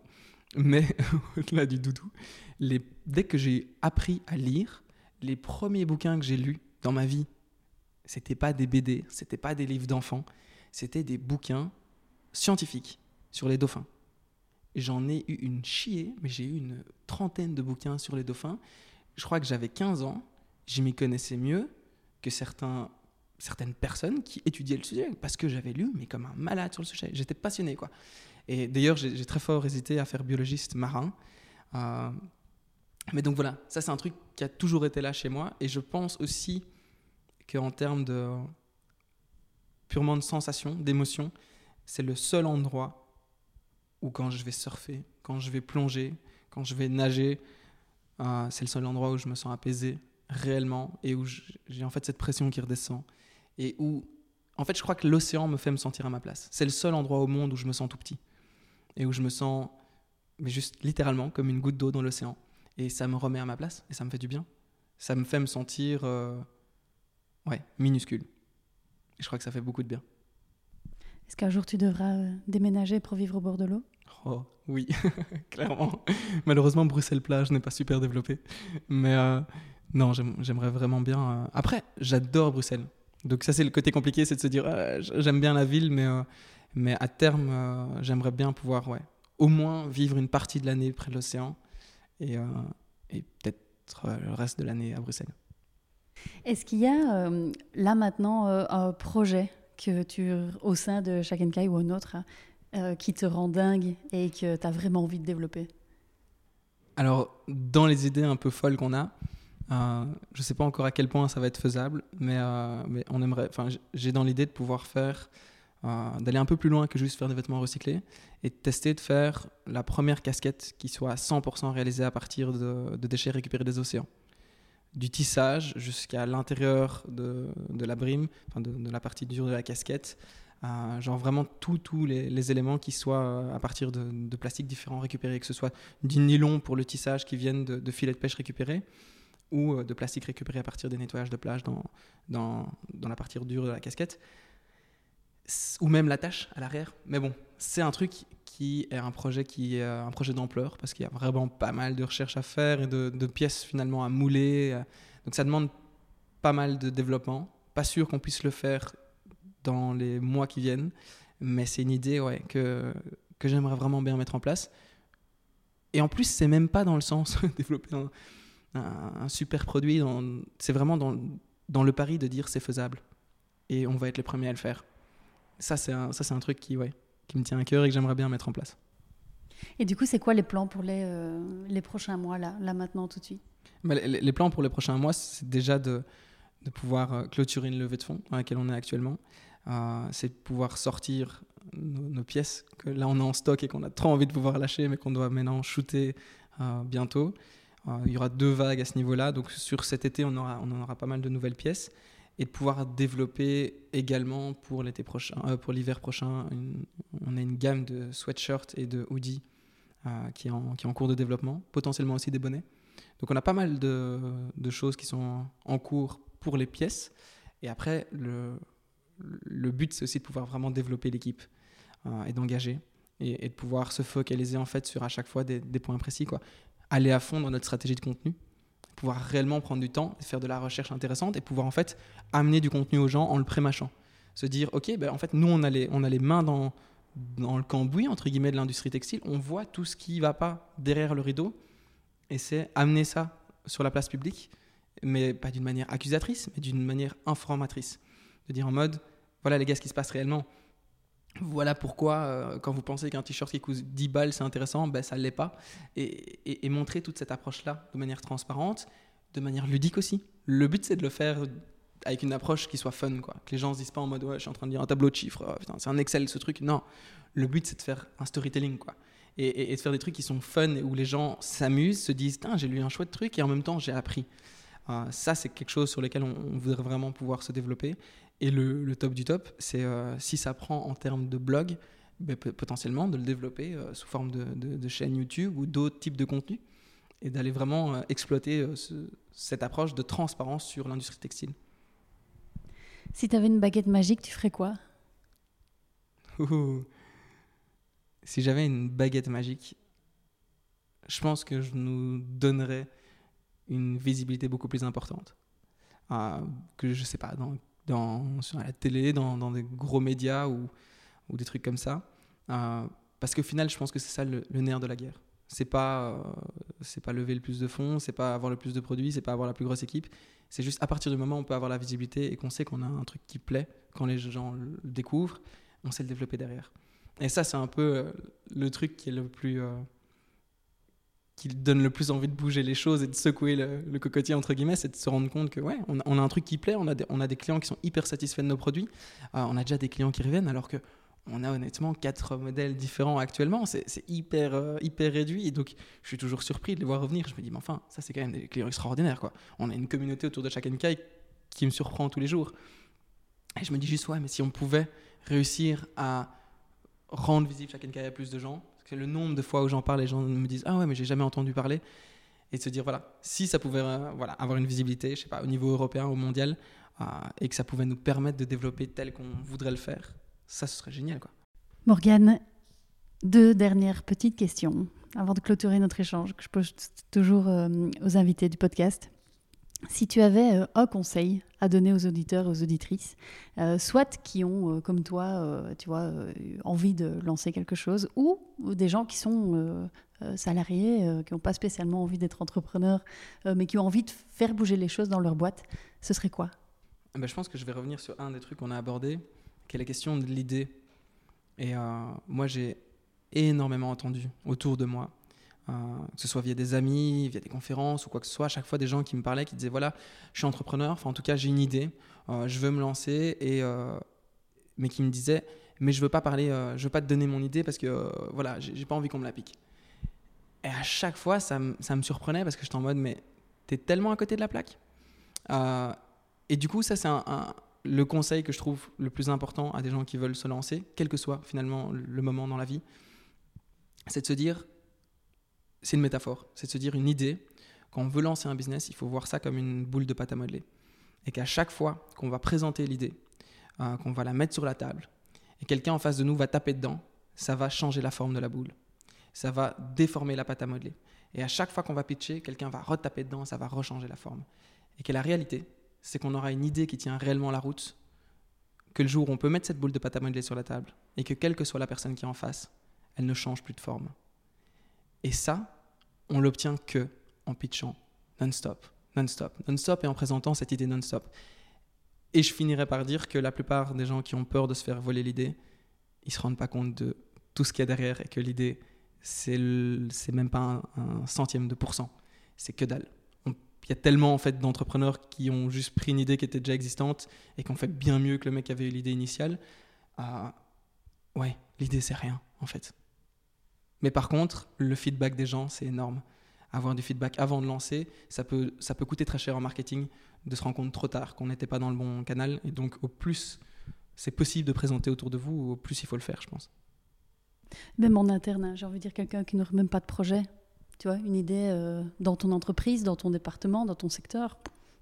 mais au-delà du doudou, dès que j'ai appris à lire, les premiers bouquins que j'ai lus dans ma vie, c'était pas des BD, c'était pas des livres d'enfants, c'était des bouquins scientifiques sur les dauphins. J'en ai eu une chier, mais j'ai eu une trentaine de bouquins sur les dauphins. Je crois que j'avais 15 ans, je m'y connaissais mieux que certains certaines personnes qui étudiaient le sujet parce que j'avais lu, mais comme un malade sur le sujet. J'étais passionné, quoi. Et d'ailleurs, j'ai très fort hésité à faire biologiste marin. Euh, mais donc voilà, ça c'est un truc qui a toujours été là chez moi. Et je pense aussi qu'en termes de purement de sensation, d'émotion, c'est le seul endroit où quand je vais surfer, quand je vais plonger, quand je vais nager, euh, c'est le seul endroit où je me sens apaisé, réellement et où j'ai en fait cette pression qui redescend et où en fait je crois que l'océan me fait me sentir à ma place. C'est le seul endroit au monde où je me sens tout petit et où je me sens mais juste littéralement comme une goutte d'eau dans l'océan et ça me remet à ma place et ça me fait du bien. Ça me fait me sentir euh, ouais, minuscule. Et je crois que ça fait beaucoup de bien. Est-ce qu'un jour tu devras euh, déménager pour vivre au bord de l'eau? Oh oui, clairement. Malheureusement, Bruxelles-Plage n'est pas super développé. Mais euh, non, j'aimerais vraiment bien. Euh, après, j'adore Bruxelles. Donc ça, c'est le côté compliqué, c'est de se dire, ah, j'aime bien la ville, mais, mais à terme, j'aimerais bien pouvoir, ouais, au moins vivre une partie de l'année près de l'océan et, et peut-être le reste de l'année à Bruxelles. Est-ce qu'il y a là maintenant un projet que tu, au sein de Shakenkai ou un autre, euh, qui te rend dingue et que tu as vraiment envie de développer? Alors, dans les idées un peu folles qu'on a, euh, je ne sais pas encore à quel point ça va être faisable, mais, euh, on aimerait. Enfin, j'ai dans l'idée de pouvoir faire, d'aller un peu plus loin que juste faire des vêtements recyclés et de tester de faire la première casquette qui soit 100% réalisée à partir de, de déchets récupérés des océans du tissage jusqu'à l'intérieur de, de, la brime, enfin de, la partie dure de la casquette. Euh, genre vraiment tous les, éléments qui soient euh, à partir de, plastiques différents récupérés, que ce soit du nylon pour le tissage qui viennent de, filets de pêche récupérés ou euh, de plastique récupéré à partir des nettoyages de plage dans, dans, dans la partie dure de la casquette, ou même la tâche à l'arrière. Mais bon, c'est un truc qui est un projet qui est un projet d'ampleur parce qu'il y a vraiment pas mal de recherches à faire et de, pièces finalement à mouler. Donc ça demande pas mal de développement. Pas sûr qu'on puisse le faire dans les mois qui viennent, mais c'est une idée ouais, que, que j'aimerais vraiment bien mettre en place. Et en plus, c'est même pas dans le sens de développer un, super produit, c'est vraiment dans, dans le pari de dire c'est faisable et on va être les premiers à le faire. Ça, c'est un, ça, un truc qui, ouais, qui me tient à cœur et que j'aimerais bien mettre en place. Et du coup, c'est quoi les plans pour les, euh, les prochains mois, là, là maintenant, tout de suite? Bah, les, plans pour les prochains mois, c'est déjà de, de pouvoir euh, clôturer une levée de fonds dans laquelle on est actuellement. Euh, c'est de pouvoir sortir nos, pièces que là on a en stock et qu'on a trop envie de pouvoir lâcher, mais qu'on doit maintenant shooter bientôt. Il y aura deux vagues à ce niveau-là. Donc sur cet été, on aura, on aura pas mal de nouvelles pièces et de pouvoir développer également pour l'été prochain, euh, pour l'hiver prochain, on a une gamme de sweatshirts et de hoodies euh, qui, est en, qui est en cours de développement, potentiellement aussi des bonnets. Donc on a pas mal de, de choses qui sont en cours pour les pièces. Et après, le, le but, c'est aussi de pouvoir vraiment développer l'équipe euh, et d'engager et, et, de pouvoir se focaliser en fait sur à chaque fois des, des points précis. Quoi. Aller à fond dans notre stratégie de contenu pouvoir réellement prendre du temps, faire de la recherche intéressante et pouvoir en fait amener du contenu aux gens en le prémâchant. Se dire, ok, ben, en fait, nous, on a les, on a les mains dans, dans le cambouis, entre guillemets, de l'industrie textile, on voit tout ce qui ne va pas derrière le rideau, et c'est amener ça sur la place publique, mais pas d'une manière accusatrice, mais d'une manière informatrice. De dire en mode, voilà les gars, ce qui se passe réellement. Voilà pourquoi, euh, quand vous pensez qu'un t-shirt qui coûte 10 balles, c'est intéressant, ben, ça ne l'est pas. Et, montrer toute cette approche-là de manière transparente, de manière ludique aussi. Le but, c'est de le faire avec une approche qui soit fun, quoi. Que les gens se disent pas en mode, ouais, je suis en train de lire un tableau de chiffres, oh, c'est un Excel ce truc. Non, le but, c'est de faire un storytelling, quoi. Et, de faire des trucs qui sont fun, où les gens s'amusent, se disent, j'ai lu un chouette truc, et en même temps, j'ai appris. Euh, ça, c'est quelque chose sur lequel on voudrait vraiment pouvoir se développer. Et le, top du top, c'est euh, si ça prend en termes de blog, ben, potentiellement de le développer euh, sous forme de, de, chaîne YouTube ou d'autres types de contenus et d'aller vraiment euh, exploiter cette approche de transparence sur l'industrie textile. Si tu avais une baguette magique, tu ferais quoi? Si j'avais une baguette magique, je pense que je nous donnerais une visibilité beaucoup plus importante. que je sais pas, dans dans, sur la télé, dans, dans, des gros médias ou, ou des trucs comme ça. Euh, parce qu'au final, je pense que c'est ça le, nerf de la guerre. C'est pas, euh, pas lever le plus de fonds, c'est pas avoir le plus de produits, c'est pas avoir la plus grosse équipe. C'est juste à partir du moment où on peut avoir la visibilité et qu'on sait qu'on a un truc qui plaît, quand les gens le découvrent, on sait le développer derrière. Et ça, c'est un peu euh, le truc qui est le plus qui donne le plus envie de bouger les choses et de secouer le, cocotier entre guillemets, c'est de se rendre compte que ouais, on a, un truc qui plaît, on a, des, clients qui sont hyper satisfaits de nos produits, euh, on a déjà des clients qui reviennent alors que on a honnêtement quatre modèles différents actuellement. C'est hyper, euh, hyper réduit. Et donc, je suis toujours surpris de les voir revenir. Je me dis, mais enfin, ça, c'est quand même des clients extraordinaires. Quoi. On a une communauté autour de chaque NK qui me surprend tous les jours. Et je me dis juste, ouais, mais si on pouvait réussir à rendre visible chaque NK à plus de gens, le nombre de fois où j'en parle, les gens me disent, ah ouais, mais j'ai jamais entendu parler. Et de se dire, voilà, si ça pouvait euh, voilà, avoir une visibilité, je sais pas, au niveau européen, au mondial, euh, et que ça pouvait nous permettre de développer tel qu'on voudrait le faire, ça, ce serait génial. Quoi. Morgane, deux dernières petites questions avant de clôturer notre échange que je pose toujours euh, aux invités du podcast. Si tu avais euh, un conseil à donner aux auditeurs aux auditrices, euh, soit qui ont, comme toi, tu vois, envie de lancer quelque chose, ou, des gens qui sont salariés, qui n'ont pas spécialement envie d'être entrepreneurs, mais qui ont envie de faire bouger les choses dans leur boîte, ce serait quoi? Ben, Je pense que je vais revenir sur un des trucs qu'on a abordé, qui est la question de l'idée. Et euh, moi, j'ai énormément entendu autour de moi, euh, que ce soit via des amis, via des conférences ou quoi que ce soit, à chaque fois des gens qui me parlaient, qui disaient voilà, je suis entrepreneur, enfin en tout cas j'ai une idée, euh, je veux me lancer, et, mais qui me disaient mais je veux pas parler, je veux pas te donner mon idée parce que voilà, j'ai pas envie qu'on me la pique. Et à chaque fois, ça, ça me surprenait parce que j'étais en mode mais t'es tellement à côté de la plaque. et du coup, ça c'est le conseil que je trouve le plus important à des gens qui veulent se lancer, quel que soit finalement le moment dans la vie, c'est de se dire, c'est une métaphore, c'est de se dire une idée. Quand on veut lancer un business, il faut voir ça comme une boule de pâte à modeler. Et qu'à chaque fois qu'on va présenter l'idée, euh, qu'on va la mettre sur la table, et quelqu'un en face de nous va taper dedans, ça va changer la forme de la boule. Ça va déformer la pâte à modeler. Et à chaque fois qu'on va pitcher, quelqu'un va retaper dedans, ça va rechanger la forme. Et que la réalité, c'est qu'on aura une idée qui tient réellement la route, que le jour où on peut mettre cette boule de pâte à modeler sur la table, et que quelle que soit la personne qui est en face, elle ne change plus de forme. Et ça, on l'obtient que en pitchant non-stop, non-stop, non-stop et en présentant cette idée non-stop. Et je finirai par dire que la plupart des gens qui ont peur de se faire voler l'idée, ils se rendent pas compte de tout ce qu'il y a derrière et que l'idée, c'est même pas un, un centième de pourcent, c'est que dalle il y a tellement en fait d'entrepreneurs qui ont juste pris une idée qui était déjà existante et qui ont fait bien mieux que le mec qui avait eu l'idée initiale. Euh, ouais, l'idée c'est rien en fait. Mais par contre, le feedback des gens c'est énorme. Avoir du feedback avant de lancer, ça peut, ça peut coûter très cher en marketing de se rendre compte trop tard qu'on n'était pas dans le bon canal. Et donc au plus c'est possible de présenter autour de vous, au plus il faut le faire, je pense. Même en interne, hein, j'ai envie de dire quelqu'un qui n'aurait même pas de projet, tu vois, une idée euh, dans ton entreprise, dans ton département, dans ton secteur,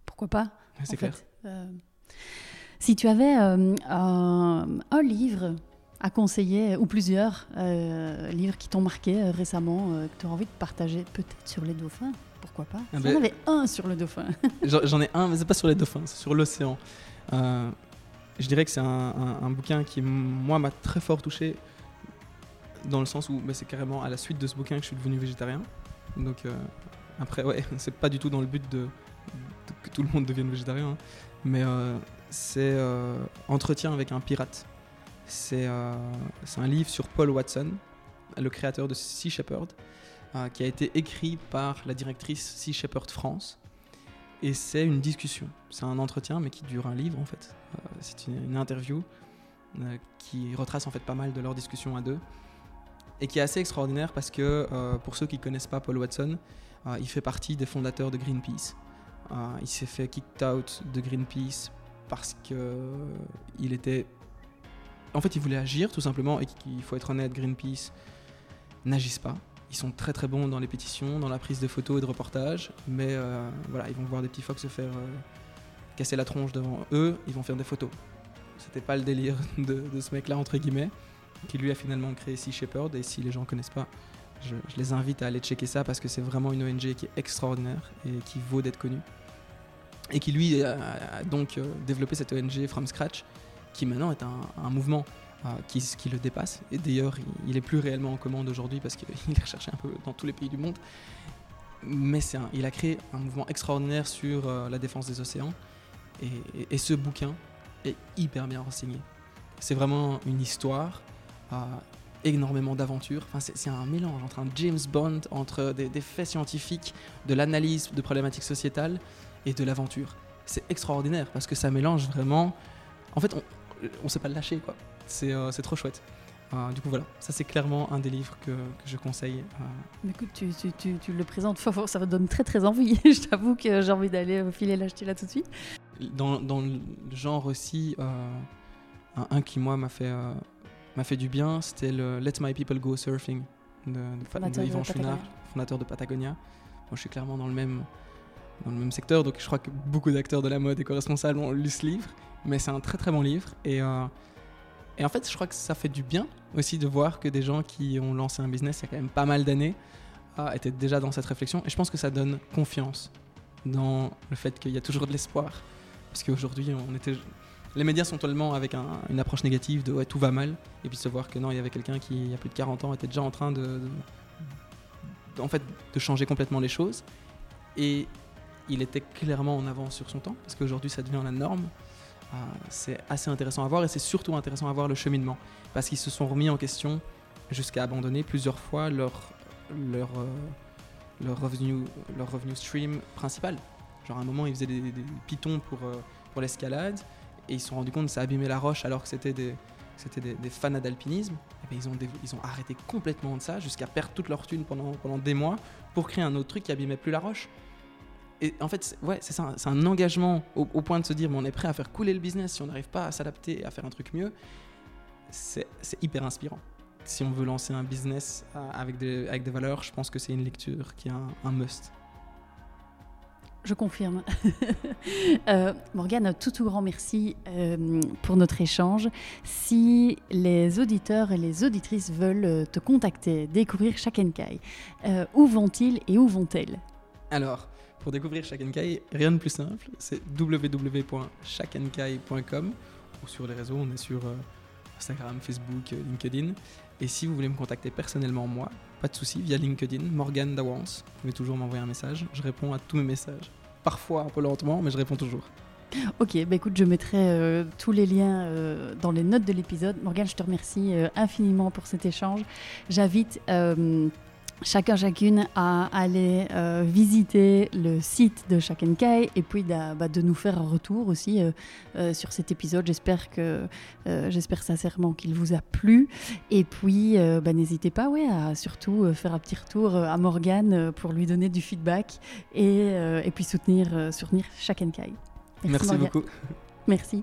pourquoi pas C'est clair. Euh, si tu avais euh, un, livre à conseiller, ou plusieurs livres qui t'ont marqué récemment, que tu as envie de partager, peut-être sur les dauphins, pourquoi pas? Ah ben, avais un sur le dauphin. J'en ai un, mais c'est pas sur les dauphins, c'est sur l'océan. je dirais que c'est un, bouquin qui, moi, m'a très fort touché dans le sens où bah, c'est carrément à la suite de ce bouquin que je suis devenu végétarien. Donc euh, après, ouais, c'est pas du tout dans le but de, que tout le monde devienne végétarien, hein. mais euh, c'est euh, Entretien avec un pirate. C'est un livre sur Paul Watson, le créateur de Sea Shepherd, qui a été écrit par la directrice Sea Shepherd France. Et c'est une discussion. C'est un entretien, mais qui dure un livre en fait. c'est une, interview qui retrace en fait pas mal de leurs discussions à deux et qui est assez extraordinaire parce que euh, pour ceux qui ne connaissent pas Paul Watson, euh, il fait partie des fondateurs de Greenpeace. Euh, il s'est fait kicked out de Greenpeace parce que il était, en fait, il voulait agir tout simplement et qu'il faut être honnête, Greenpeace n'agissent pas. Ils sont très très bons dans les pétitions, dans la prise de photos et de reportages, mais voilà, ils vont voir des petits phoques se faire casser la tronche devant eux, ils vont faire des photos. C'était pas le délire de, ce mec-là entre guillemets qui lui a finalement créé Sea Shepherd. Et si les gens ne connaissent pas, je, les invite à aller checker ça parce que c'est vraiment une ONG qui est extraordinaire et qui vaut d'être connue. Et qui lui a, donc euh, développé cette ONG from scratch, qui maintenant est un, mouvement euh, qui, le dépasse. Et d'ailleurs, il, est plus réellement en commande aujourd'hui parce qu'il est recherché un peu dans tous les pays du monde. Mais un, il a créé un mouvement extraordinaire sur euh, la défense des océans. et, ce bouquin est hyper bien renseigné. C'est vraiment une histoire énormément d'aventures. Enfin, c'est un mélange entre un James Bond, entre des, faits scientifiques, de l'analyse de problématiques sociétales et de l'aventure. C'est extraordinaire parce que ça mélange vraiment. En fait, on ne sait pas le lâcher quoi. c'est c'est trop chouette. du coup, voilà, ça c'est clairement un des livres que, que je conseille. Mais écoute, tu, tu, tu, le présentes, ça me donne très très envie. je t'avoue que j'ai envie d'aller filer l'acheter là tout de suite. Dans, dans, le genre aussi, un, un, qui moi m'a fait, m'a fait du bien, c'était le Let My People Go Surfing de, de, Yvan Chouinard, fondateur de Patagonia. Moi, je suis clairement dans le même, dans le même secteur, donc je crois que beaucoup d'acteurs de la mode et co-responsables ont lu ce livre, mais c'est un très très bon livre. Et, euh, et en fait, je crois que ça fait du bien aussi de voir que des gens qui ont lancé un business il y a quand même pas mal d'années euh, étaient déjà dans cette réflexion. Et je pense que ça donne confiance dans le fait qu'il y a toujours de l'espoir. Parce qu'aujourd'hui, on était les médias sont tellement avec une approche négative de ouais, tout va mal, et puis se voir que non, il y avait quelqu'un qui, il y a plus de 40 ans, était déjà en train de, en fait, de changer complètement les choses. Et il était clairement en avance sur son temps, parce qu'aujourd'hui, ça devient la norme. Euh, c'est assez intéressant à voir, et c'est surtout intéressant à voir le cheminement, parce qu'ils se sont remis en question jusqu'à abandonner plusieurs fois leur, leur, euh, leur, revenu, leur revenu stream principal. Genre à un moment, ils faisaient des, pitons pour, euh, pour l'escalade et ils se sont rendus compte que ça abîmait la roche alors que c'était des, c'était des, fans d'alpinisme, et ils, ont ils ont arrêté complètement de ça jusqu'à perdre toute leur thune pendant, pendant des mois pour créer un autre truc qui abîmait plus la roche. Et en fait, ouais, c'est ça, c'est un engagement au, point de se dire, mais on est prêt à faire couler le business si on n'arrive pas à s'adapter et à faire un truc mieux. C'est, hyper inspirant. Si on veut lancer un business euh, avec des, avec des valeurs, je pense que c'est une lecture qui est un must. Je confirme. euh, Morgane, tout tout grand merci euh, pour notre échange. Si les auditeurs et les auditrices veulent te contacter, découvrir Shakenkai, euh, où vont-ils et où vont-elles? Alors, pour découvrir Shakenkai, rien de plus simple, c'est www.shakenkai.com ou sur les réseaux, on est sur Instagram, Facebook, LinkedIn. Et si vous voulez me contacter personnellement, moi, pas de souci, via LinkedIn, Morgan Dawans. Vous pouvez toujours m'envoyer un message. Je réponds à tous mes messages. Parfois un peu lentement, mais je réponds toujours. Ok, bah écoute, je mettrai euh, tous les liens euh, dans les notes de l'épisode. Morgane, je te remercie euh, infiniment pour cet échange. J'invite chacun chacune à aller euh, visiter le site de Shakenkai et puis bah, de nous faire un retour aussi euh, euh, sur cet épisode. J'espère que j'espère sincèrement qu'il vous a plu et puis bah, n'hésitez pas ouais, à surtout faire un petit retour à Morgane pour lui donner du feedback et, et puis soutenir, soutenir Shakenkai. Merci, Merci beaucoup. Merci.